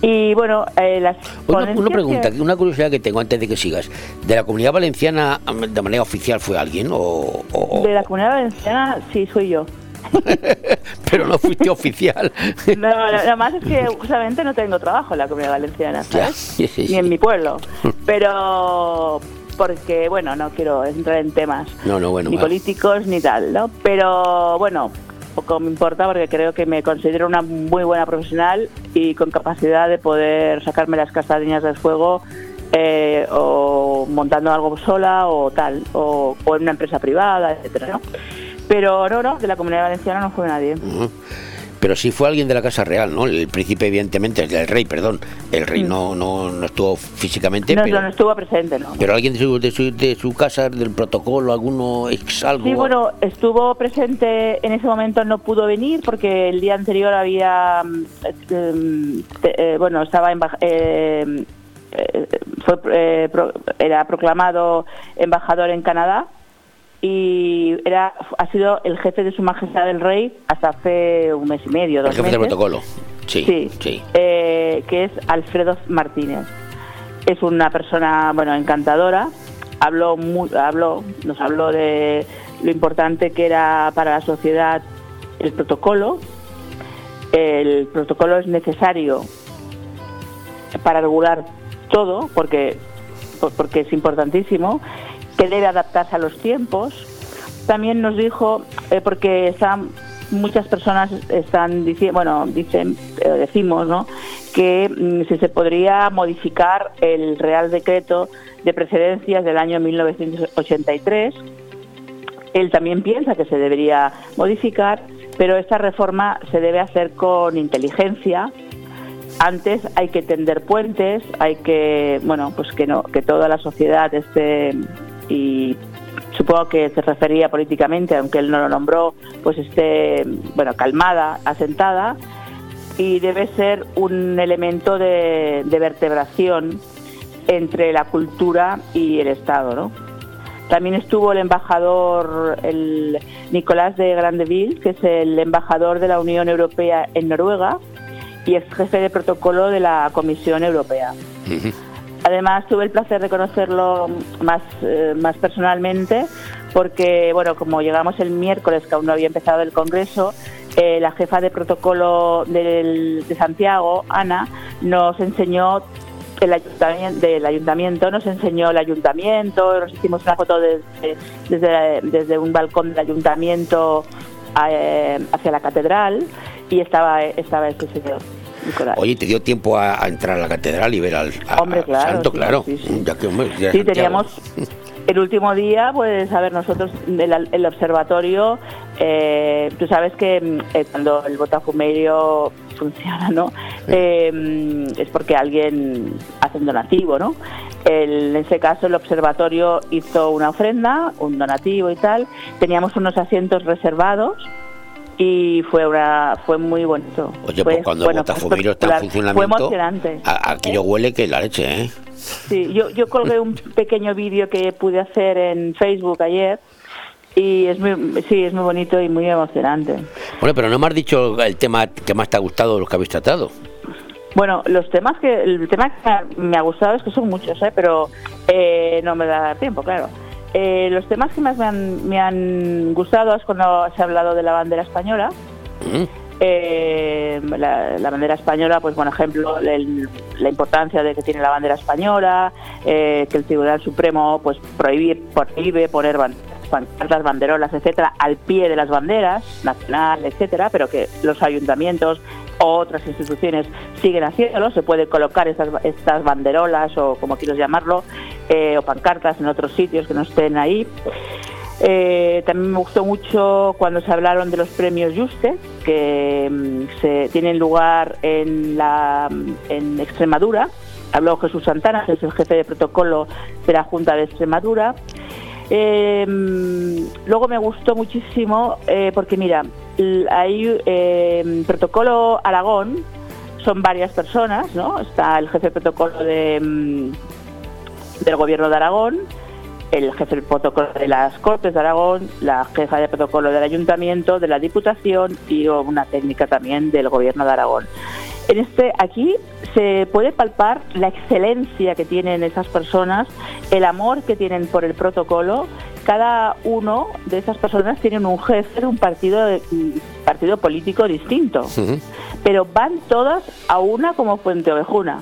Y bueno, eh, las Una, pregunta, que- una curiosidad que tengo antes de que sigas. ¿De la comunidad valenciana de manera oficial fue alguien? O, o- de la comunidad valenciana, sí, soy yo. pero no fuiste oficial. No, lo, lo más es que justamente no tengo trabajo en la comunidad valenciana, Ya, ¿sabes? Ni en mi pueblo. Pero porque, bueno, no quiero entrar en temas No, no, bueno. ni políticos ni tal, ¿no? Pero bueno, poco me importa porque creo que me considero una muy buena profesional y con capacidad de poder sacarme las castañas del fuego eh, o montando algo sola o tal, o, o en una empresa privada, etcétera, ¿no? Pero no, no, de la comunidad valenciana no fue nadie. Pero sí fue alguien de la Casa Real, ¿no? El príncipe, evidentemente, el rey, perdón. El rey no, no, no estuvo físicamente, Mm. No, pero, no estuvo presente, ¿no? pero alguien de su, de, su, de su casa, del protocolo, alguno ex algo. Sí, bueno, estuvo presente en ese momento, no pudo venir porque el día anterior había, mm, eh, te- eh, bueno, estaba emba- eh, eh, fue, eh, pro- era proclamado embajador en Canadá y era ha sido el jefe de su majestad el rey hasta hace un mes y medio, dos el jefe del meses. protocolo. Sí, Sí. sí. eh, que es Alfredo Martínez. Es una persona, bueno, encantadora. habló, mu- habló, nos habló de lo importante que era para la sociedad el protocolo. El protocolo es necesario para regular todo, porque, por- porque es importantísimo, que debe adaptarse a los tiempos. También nos dijo, eh, porque muchas personas están diciendo, bueno, dicen, eh, decimos, ¿no? que mm, si se podría modificar el Real Decreto de Precedencias del año 1983. Él también piensa que se debería modificar, pero esta reforma se debe hacer con inteligencia, antes hay que tender puentes, hay que, bueno, pues que no, que toda la sociedad esté y supongo que se refería políticamente, aunque él no lo nombró, pues esté, bueno, calmada, asentada y debe ser un elemento de, de vertebración entre la cultura y el Estado, ¿no? También estuvo el embajador, el Nicolás de Grandeville, que es el embajador de la Unión Europea en Noruega y es jefe de protocolo de la Comisión Europea. Además, tuve el placer de conocerlo más, eh, más personalmente porque, bueno, como llegamos el miércoles, que aún no había empezado el Congreso, eh, la jefa de protocolo de Santiago, Ana, nos enseñó el ayuntamiento, nos enseñó el ayuntamiento, nos hicimos una foto desde, desde, desde un balcón del ayuntamiento eh, hacia la catedral y estaba, estaba este señor, Nicolás. Oye, ¿te dio tiempo a, a entrar a la catedral y ver al, a- Hombre, claro, santo? sí, claro. sí, sí. Ya que, hombre, ya Sí, Santiago. teníamos el último día, pues a ver, nosotros, el, el observatorio, eh, tú sabes que mm, eh, cuando el botafumerio funciona, ¿no? Eh, mm, es porque alguien hace un donativo, ¿no? El- en ese caso, el observatorio hizo una ofrenda, un donativo y tal. Teníamos unos asientos reservados y fue una fue muy bonito. Oye, Fue- pues cuando bueno, el Botafumeiro está en funcionamiento, Fue emocionante. aquello huele que la leche, ¿eh? Sí, yo, yo colgué un pequeño vídeo que pude hacer en Facebook ayer y es muy, sí, es muy bonito y muy emocionante. Bueno, pero no me has dicho el tema que más te ha gustado de los que habéis tratado. Bueno, los temas que el tema que me ha gustado es que son muchos, ¿eh? pero eh, no me da tiempo, claro. Eh, los temas que más me han, me han gustado es cuando se ha hablado de la bandera española. Eh, la, la bandera española, pues por ejemplo, el- la importancia de que tiene la bandera española, eh, que el Tribunal Supremo pues prohíbe, prohíbe poner pancartas, banderolas, etcétera, al pie de las banderas, nacional, etcétera, pero que los ayuntamientos otras instituciones siguen haciéndolo, se puede colocar estas, estas banderolas o como quieras llamarlo, eh, o pancartas en otros sitios que no estén ahí. Eh, también me gustó mucho cuando se hablaron de los premios Juste, que mm, se tienen lugar en, la, en Extremadura. Habló Jesús Santana, que es el jefe de protocolo de la Junta de Extremadura. Mm, luego me gustó muchísimo eh, porque, mira, hay eh, protocolo Aragón, son varias personas, ¿no? Está el jefe de protocolo de, mm, del gobierno de Aragón, el jefe de protocolo de las Cortes de Aragón, la jefa de protocolo del Ayuntamiento, de la Diputación y una técnica también del Gobierno de Aragón. En este aquí se puede palpar la excelencia que tienen esas personas, el amor que tienen por el protocolo. Cada uno de esas personas tienen un jefe de un partido de- partido político distinto, pero van todas a una como Puente Ovejuna.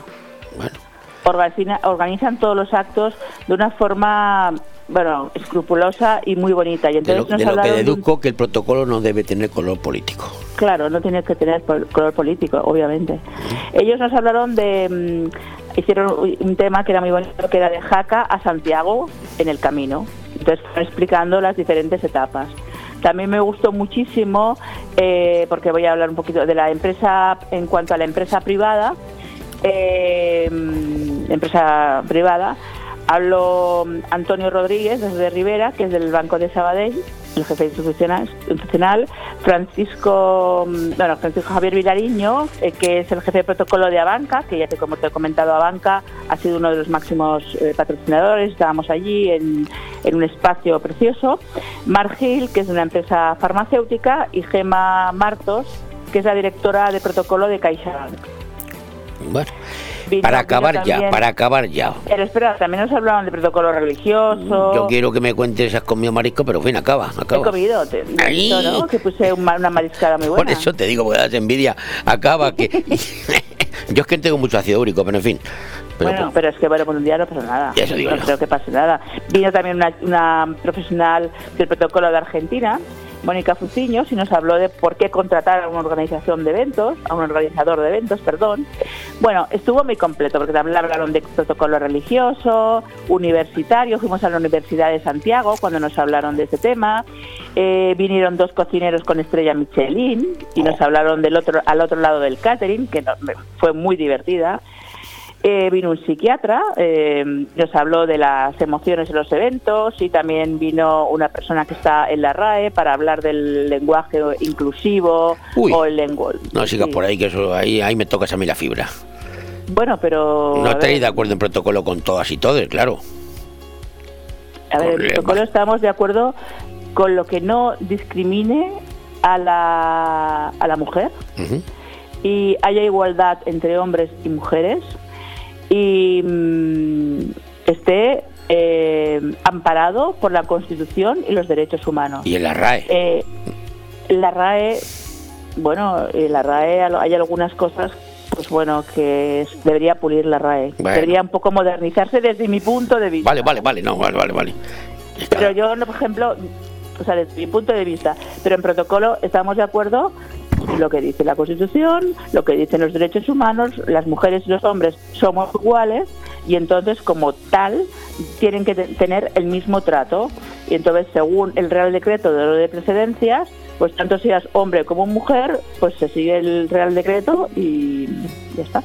Organiza- organizan todos los actos de una forma, bueno, escrupulosa y muy bonita. Y De entonces lo, nos de lo que de deduzco que el protocolo no debe tener color político. Claro, no tiene que tener color político, obviamente. Ellos nos hablaron de. mm, hicieron un- tema que era muy bonito, que era de Jaca a Santiago en el camino. Entonces, explicando las diferentes etapas. También me gustó muchísimo, eh, porque voy a hablar un poquito de la empresa, en cuanto a la empresa privada, mm, empresa privada, habló mm, Antonio Rodríguez desde Rivera, que es del Banco de Sabadell, el jefe institucional, Francisco, mm, bueno, Francisco Javier Vilariño, eh, que es el jefe de protocolo de Abanca, que ya te, como te he comentado, Abanca ha sido uno de los máximos eh, patrocinadores, estábamos allí en, un espacio precioso, Mar Gil, que es una empresa farmacéutica, y Gema Martos, que es la directora de protocolo de CaixaBank. Bueno, Vino- para acabar ya, también- para acabar ya. Pero espera, también nos hablaban de protocolo religioso. Yo quiero que me cuentes, has comido marisco, pero en fin, acaba, He acaba. comido, te, he dicho, ¿no? Que puse una mariscada muy buena. Por eso te digo, porque das envidia, acaba que... Yo es que tengo mucho ácido úrico, pero en fin. Pero, bueno, pero es que bueno, por un día no pasa nada. Eso digo no yo. creo que pase nada. Vino también una, una profesional del protocolo de Argentina, Mónica Fuciños, y nos habló de por qué contratar a una organización de eventos, a un organizador de eventos, perdón. Bueno, estuvo muy completo, porque también hablaron de protocolo religioso, universitario, fuimos a la Universidad de Santiago cuando nos hablaron de ese tema. Eh, vinieron dos cocineros con estrella Michelin y nos hablaron del otro, al otro lado del catering, que no- fue muy divertida. Eh, vino un psiquiatra, eh, nos habló de las emociones en los eventos y también vino una persona que está en la RAE para hablar del lenguaje inclusivo Uy. o el lenguaje. no sigas por ahí, que eso ahí, ahí me tocas a mí la fibra. Bueno, pero... No estáis de acuerdo en protocolo con todas y todos, claro. A ver, en Problema. protocolo estamos de acuerdo con lo que no discrimine a la, a la mujer y haya igualdad entre hombres y mujeres y mm, esté eh, amparado por la Constitución y los derechos humanos. Y en la RAE. Eh, la RAE, bueno, eh, la RAE hay algunas cosas, pues bueno, que debería pulir la RAE. Bueno. Debería un poco modernizarse desde mi punto de vista. Vale, vale, vale, no, vale, vale, vale. Pero yo, por ejemplo, o sea, desde mi punto de vista, pero en protocolo estamos de acuerdo en lo que dice la Constitución, lo que dicen los derechos humanos, las mujeres y los hombres somos iguales y entonces como tal tienen que te- tener el mismo trato y entonces según el Real Decreto de orden de precedencias, pues tanto seas hombre como mujer, pues se sigue el Real Decreto y ya está.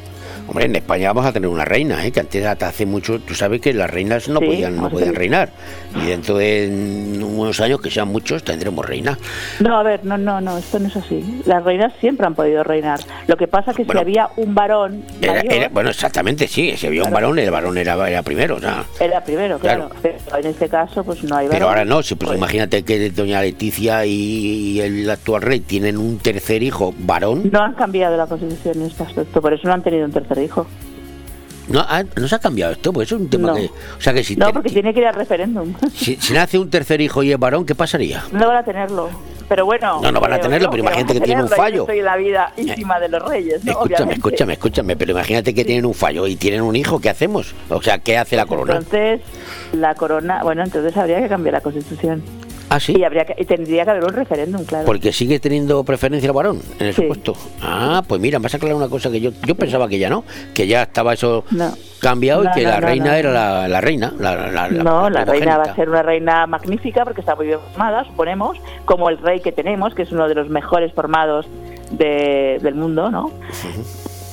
Hombre, en España vamos a tener una reina, ¿eh? que antes hasta hace mucho, tú sabes que las reinas no Sí, podían, no podían reinar. Y dentro de unos años, que sean muchos, tendremos reina. No, a ver, no, no, no, esto no es así. Las reinas siempre han podido reinar. Lo que pasa que Bueno. si había un varón Era, mayor, era- bueno, exactamente, sí. Si había un varón, el varón era, era primero. O sea, era primero, claro. Claro. Pero en este caso, pues no hay varón. pero ahora no, si, pues, imagínate que doña Leticia y el actual rey tienen un tercer hijo varón. No han cambiado la constitución en este aspecto, por eso no han tenido un tercer hijo. No, ah, no se ha cambiado esto, pues es un tema No. que... O sea que si, No, te- porque tiene que ir al referéndum. si, si nace un tercer hijo y es varón, ¿qué pasaría? No van a tenerlo. Pero bueno. No, no van a creo tenerlo, yo pero imagínate que tiene un. Yo fallo. Estoy en la vida íntima de los reyes, ¿no? Escúchame, Obviamente. escúchame, escúchame, pero imagínate que tienen un fallo y tienen un hijo, ¿qué hacemos? O sea, ¿qué hace la corona? Entonces, la corona, bueno, entonces habría que cambiar la constitución. Ah, sí. Y, habría que, tendría que haber un referéndum, claro. Porque sigue teniendo preferencia el varón en ese puesto. Ah, pues mira, me vas a aclarar una cosa que yo yo pensaba que ya no, que ya estaba eso No. cambiado No, y que no, la reina era la, la reina. La, no, la reina va a ser una reina magnífica porque está muy bien formada, suponemos, como el rey que tenemos, que es uno de los mejores formados de- del mundo, ¿no?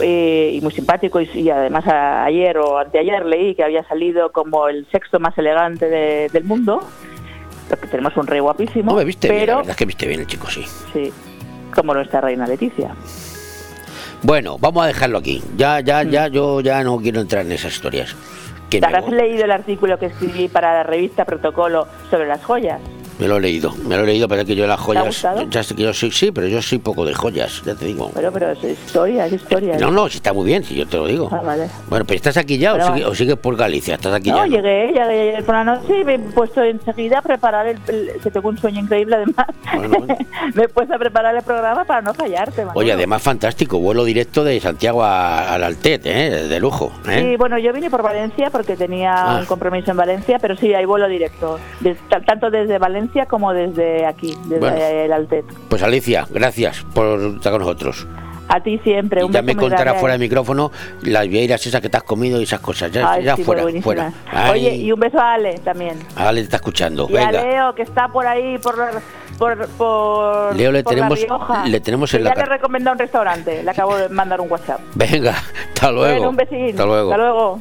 Eh, y muy simpático y, y además a- ayer o anteayer leí que había salido como el sexto más elegante de- del mundo porque tenemos un rey guapísimo No me viste bien, la pero verdad es que viste bien el chico, sí. sí como nuestra reina Leticia Bueno, vamos a dejarlo aquí. Ya, ya, ya, yo ya no quiero entrar en esas historias. ¿Te has leído el artículo que escribí para la revista Protocolo sobre las joyas? Me lo he leído, me lo he leído, pero es que yo las joyas, gustado? ya sé que yo soy, sí, pero yo soy poco de joyas, ya te digo. Pero, pero es historia, es historia. No, no, si está muy bien, si yo te lo digo. Ah, vale. Bueno, pero estás aquí ya o, Pero sigue- o sigues por Galicia, estás aquí No, ya. ¿no? llegué, llegué por la noche y me he puesto enseguida a preparar el, el- que tengo un sueño increíble además. me he puesto a preparar el programa para no fallarte. Manolo. Oye, además fantástico, vuelo directo de Santiago al Altet, ¿eh? de lujo. ¿eh? Sí, bueno, yo vine por Valencia porque tenía Ah. un compromiso en Valencia, pero sí, hay vuelo directo, tanto desde Valencia como desde aquí, desde Bueno. el Altet. Pues Alicia, gracias por estar con nosotros. A ti siempre, Y un ya beso me contarás fuera de micrófono las vieiras esas que te has comido y esas cosas. Ya, Ay, ya sí, fuera, fuera. Ay, Oye, y un beso a Ale también. Ale te está escuchando. Y a Venga. Leo, que está por ahí, por, por, por, Leo le por tenemos- La Rioja. le tenemos en Que la Ya le recomendado un restaurante, le acabo de mandar un WhatsApp. Venga, hasta luego. Bueno, un besín. Hasta luego. Hasta luego.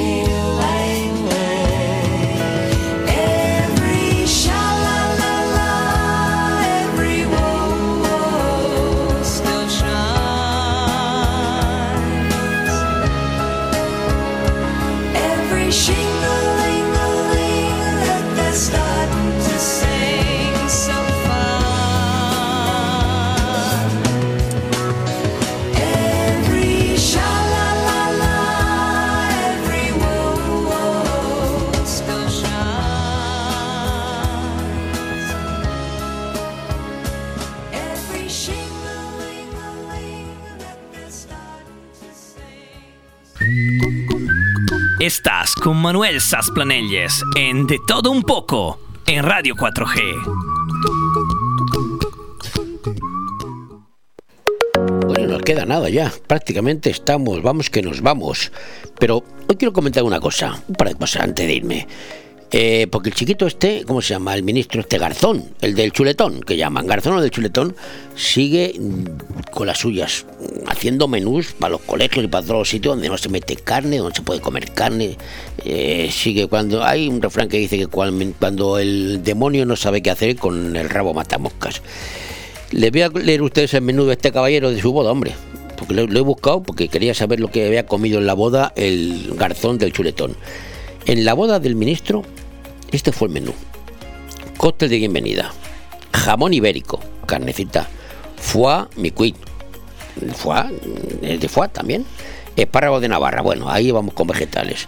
Estás con Manuel Sasplanelles en De Todo Un Poco en Radio 4G. Bueno, nos queda nada ya. Prácticamente estamos, vamos que nos vamos. Pero hoy quiero comentar una cosa, un par de cosas antes de irme. Eh, porque el chiquito este, ¿cómo se llama? El ministro este Garzón, el del chuletón, que llaman Garzón o del chuletón, sigue mm, con las suyas, haciendo menús para los colegios y para todos los sitios donde no se mete carne, donde se puede comer carne. Eh, sigue cuando hay un refrán que dice que cuando el demonio no sabe qué hacer, con el rabo mata moscas. Les voy a leer ustedes el menú de este caballero de su boda, hombre. Porque lo he buscado porque quería saber lo que había comido en la boda el garzón del chuletón. En la boda del ministro, este fue el menú. Cóctel de bienvenida. Jamón ibérico, carnecita. Foie micuit. Foie, de foie también. Espárrago de Navarra. Bueno, ahí vamos con vegetales.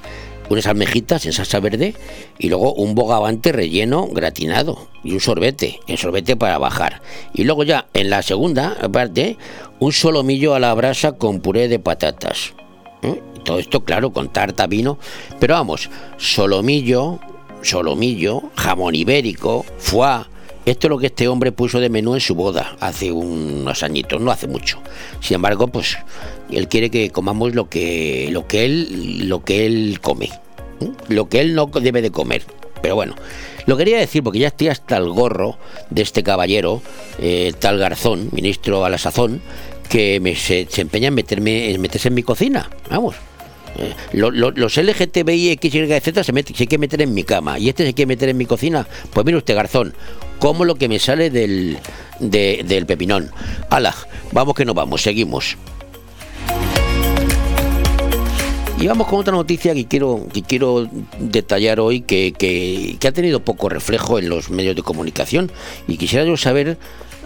Unas almejitas en salsa verde y luego un bogavante relleno gratinado y un sorbete, el sorbete para bajar. Y luego ya en la segunda parte, un solomillo a la brasa con puré de patatas. ¿eh? Todo esto, claro, con tarta, vino. Pero vamos, solomillo, solomillo, jamón ibérico, foie. Esto es lo que este hombre puso de menú en su boda hace unos añitos, no hace mucho. Sin embargo, pues él quiere que comamos lo que, lo que él, lo que él come, ¿eh? lo que él no debe de comer. Pero bueno, lo quería decir porque ya estoy hasta el gorro de este caballero, eh, tal Garzón, ministro a la sazón, que me, se, empeña en meterme, en meterse en mi cocina. Vamos. Eh, lo- lo- los LGTBI, X, Y, Z se, mete- se quiere meter en mi cama y este se quiere meter en mi cocina. Pues mire usted, Garzón, como lo que me sale del, de- del pepinón. Ala, vamos que no vamos, seguimos. Y vamos con otra noticia que quiero, que quiero detallar hoy, que, que- que ha tenido poco reflejo en los medios de comunicación. Y quisiera yo saber,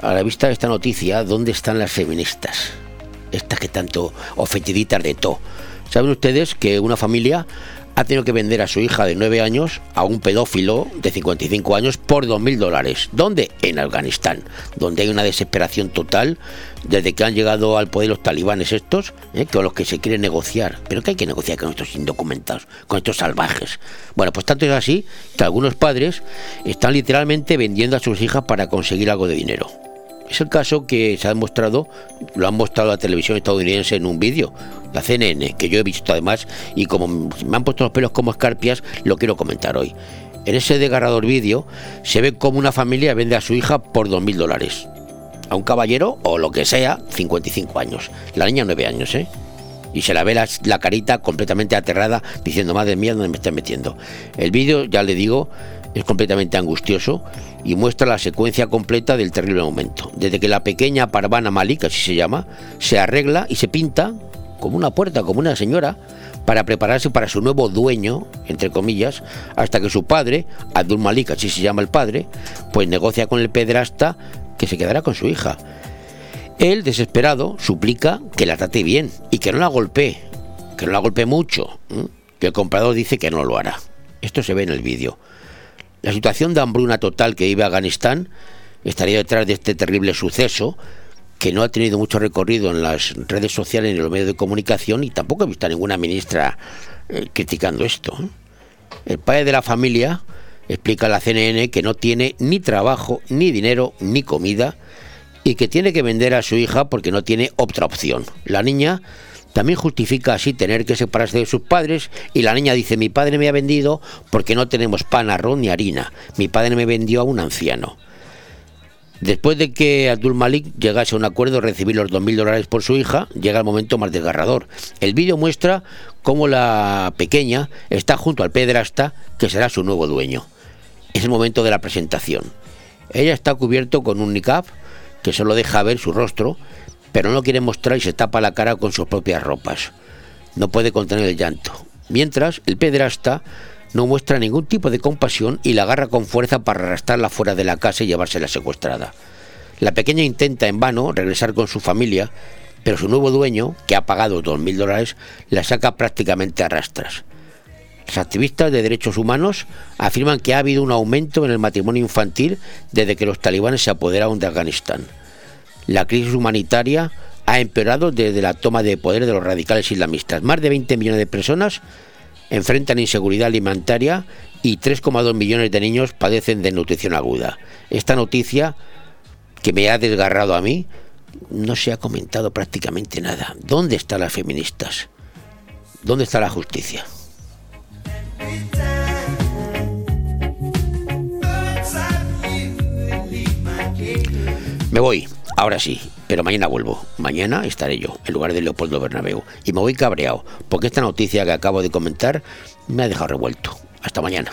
a la vista de esta noticia, dónde están las feministas. Estas que tanto ofendiditas de todo. ¿Saben ustedes que una familia ha tenido que vender a su hija de 9 años a un pedófilo de 55 años por 2.000 dólares? ¿Dónde? En Afganistán, donde hay una desesperación total desde que han llegado al poder los talibanes estos, ¿eh? con los que se quiere negociar. ¿Pero qué hay que negociar con estos indocumentados, con estos salvajes? Bueno, pues tanto es así que algunos padres están literalmente vendiendo a sus hijas para conseguir algo de dinero. Es el caso que se ha demostrado, lo han mostrado la televisión estadounidense en un vídeo, la CNN, que yo he visto además, y como me han puesto los pelos como escarpias, lo quiero comentar hoy. En ese desgarrador vídeo se ve como una familia vende a su hija por 2.000 dólares. A un caballero o lo que sea, 55 años. La niña 9 años, ¿eh? Y se la ve la, carita completamente aterrada, diciendo, madre mía, ¿dónde me están metiendo? El vídeo, ya le digo, es completamente angustioso y muestra la secuencia completa del terrible momento. Desde que la pequeña Parvana Malik, así se llama, se arregla y se pinta como una puerta, como una señora, para prepararse para su nuevo dueño, entre comillas, hasta que su padre, Abdul Malik, así se llama el padre, pues negocia con el pederasta que se quedará con su hija. Él, desesperado, suplica que la trate bien y que no la golpee, que no la golpee mucho, que el comprador dice que no lo hará. Esto se ve en el vídeo. La situación de hambruna total que vive Afganistán estaría detrás de este terrible suceso que no ha tenido mucho recorrido en las redes sociales ni en los medios de comunicación y tampoco he visto a ninguna ministra eh, criticando esto. ¿eh? El padre de la familia explica a la CNN que no tiene ni trabajo, ni dinero, ni comida y que tiene que vender a su hija porque no tiene otra opción. La niña también justifica así tener que separarse de sus padres y la niña dice mi padre me ha vendido porque no tenemos pan, arroz ni harina. Mi padre me vendió a un anciano. Después de que Abdul Malik llegase a un acuerdo de recibir los 2.000 dólares por su hija, llega el momento más desgarrador. El vídeo muestra cómo la pequeña está junto al pederasta que será su nuevo dueño. Es el momento de la presentación. Ella está cubierto con un niqab que solo deja ver su rostro, pero no quiere mostrar y se tapa la cara con sus propias ropas. No puede contener el llanto. Mientras, el pederasta no muestra ningún tipo de compasión y la agarra con fuerza para arrastrarla fuera de la casa y llevársela secuestrada. La pequeña intenta en vano regresar con su familia, pero su nuevo dueño, que ha pagado dos mil dólares, la saca prácticamente a rastras. Los activistas de derechos humanos afirman que ha habido un aumento en el matrimonio infantil desde que los talibanes se apoderaron de Afganistán. La crisis humanitaria ha empeorado desde la toma de poder de los radicales islamistas. Más de 20 millones de personas enfrentan inseguridad alimentaria y 3,2 millones de niños padecen de nutrición aguda. Esta noticia, que me ha desgarrado a mí, no se ha comentado prácticamente nada. ¿Dónde están las feministas? ¿Dónde está la justicia? Me voy, ahora sí, pero mañana vuelvo. Mañana estaré yo, en lugar de Leopoldo Bernabeu. Y me voy cabreado, porque esta noticia que acabo de comentar me ha dejado revuelto. Hasta mañana.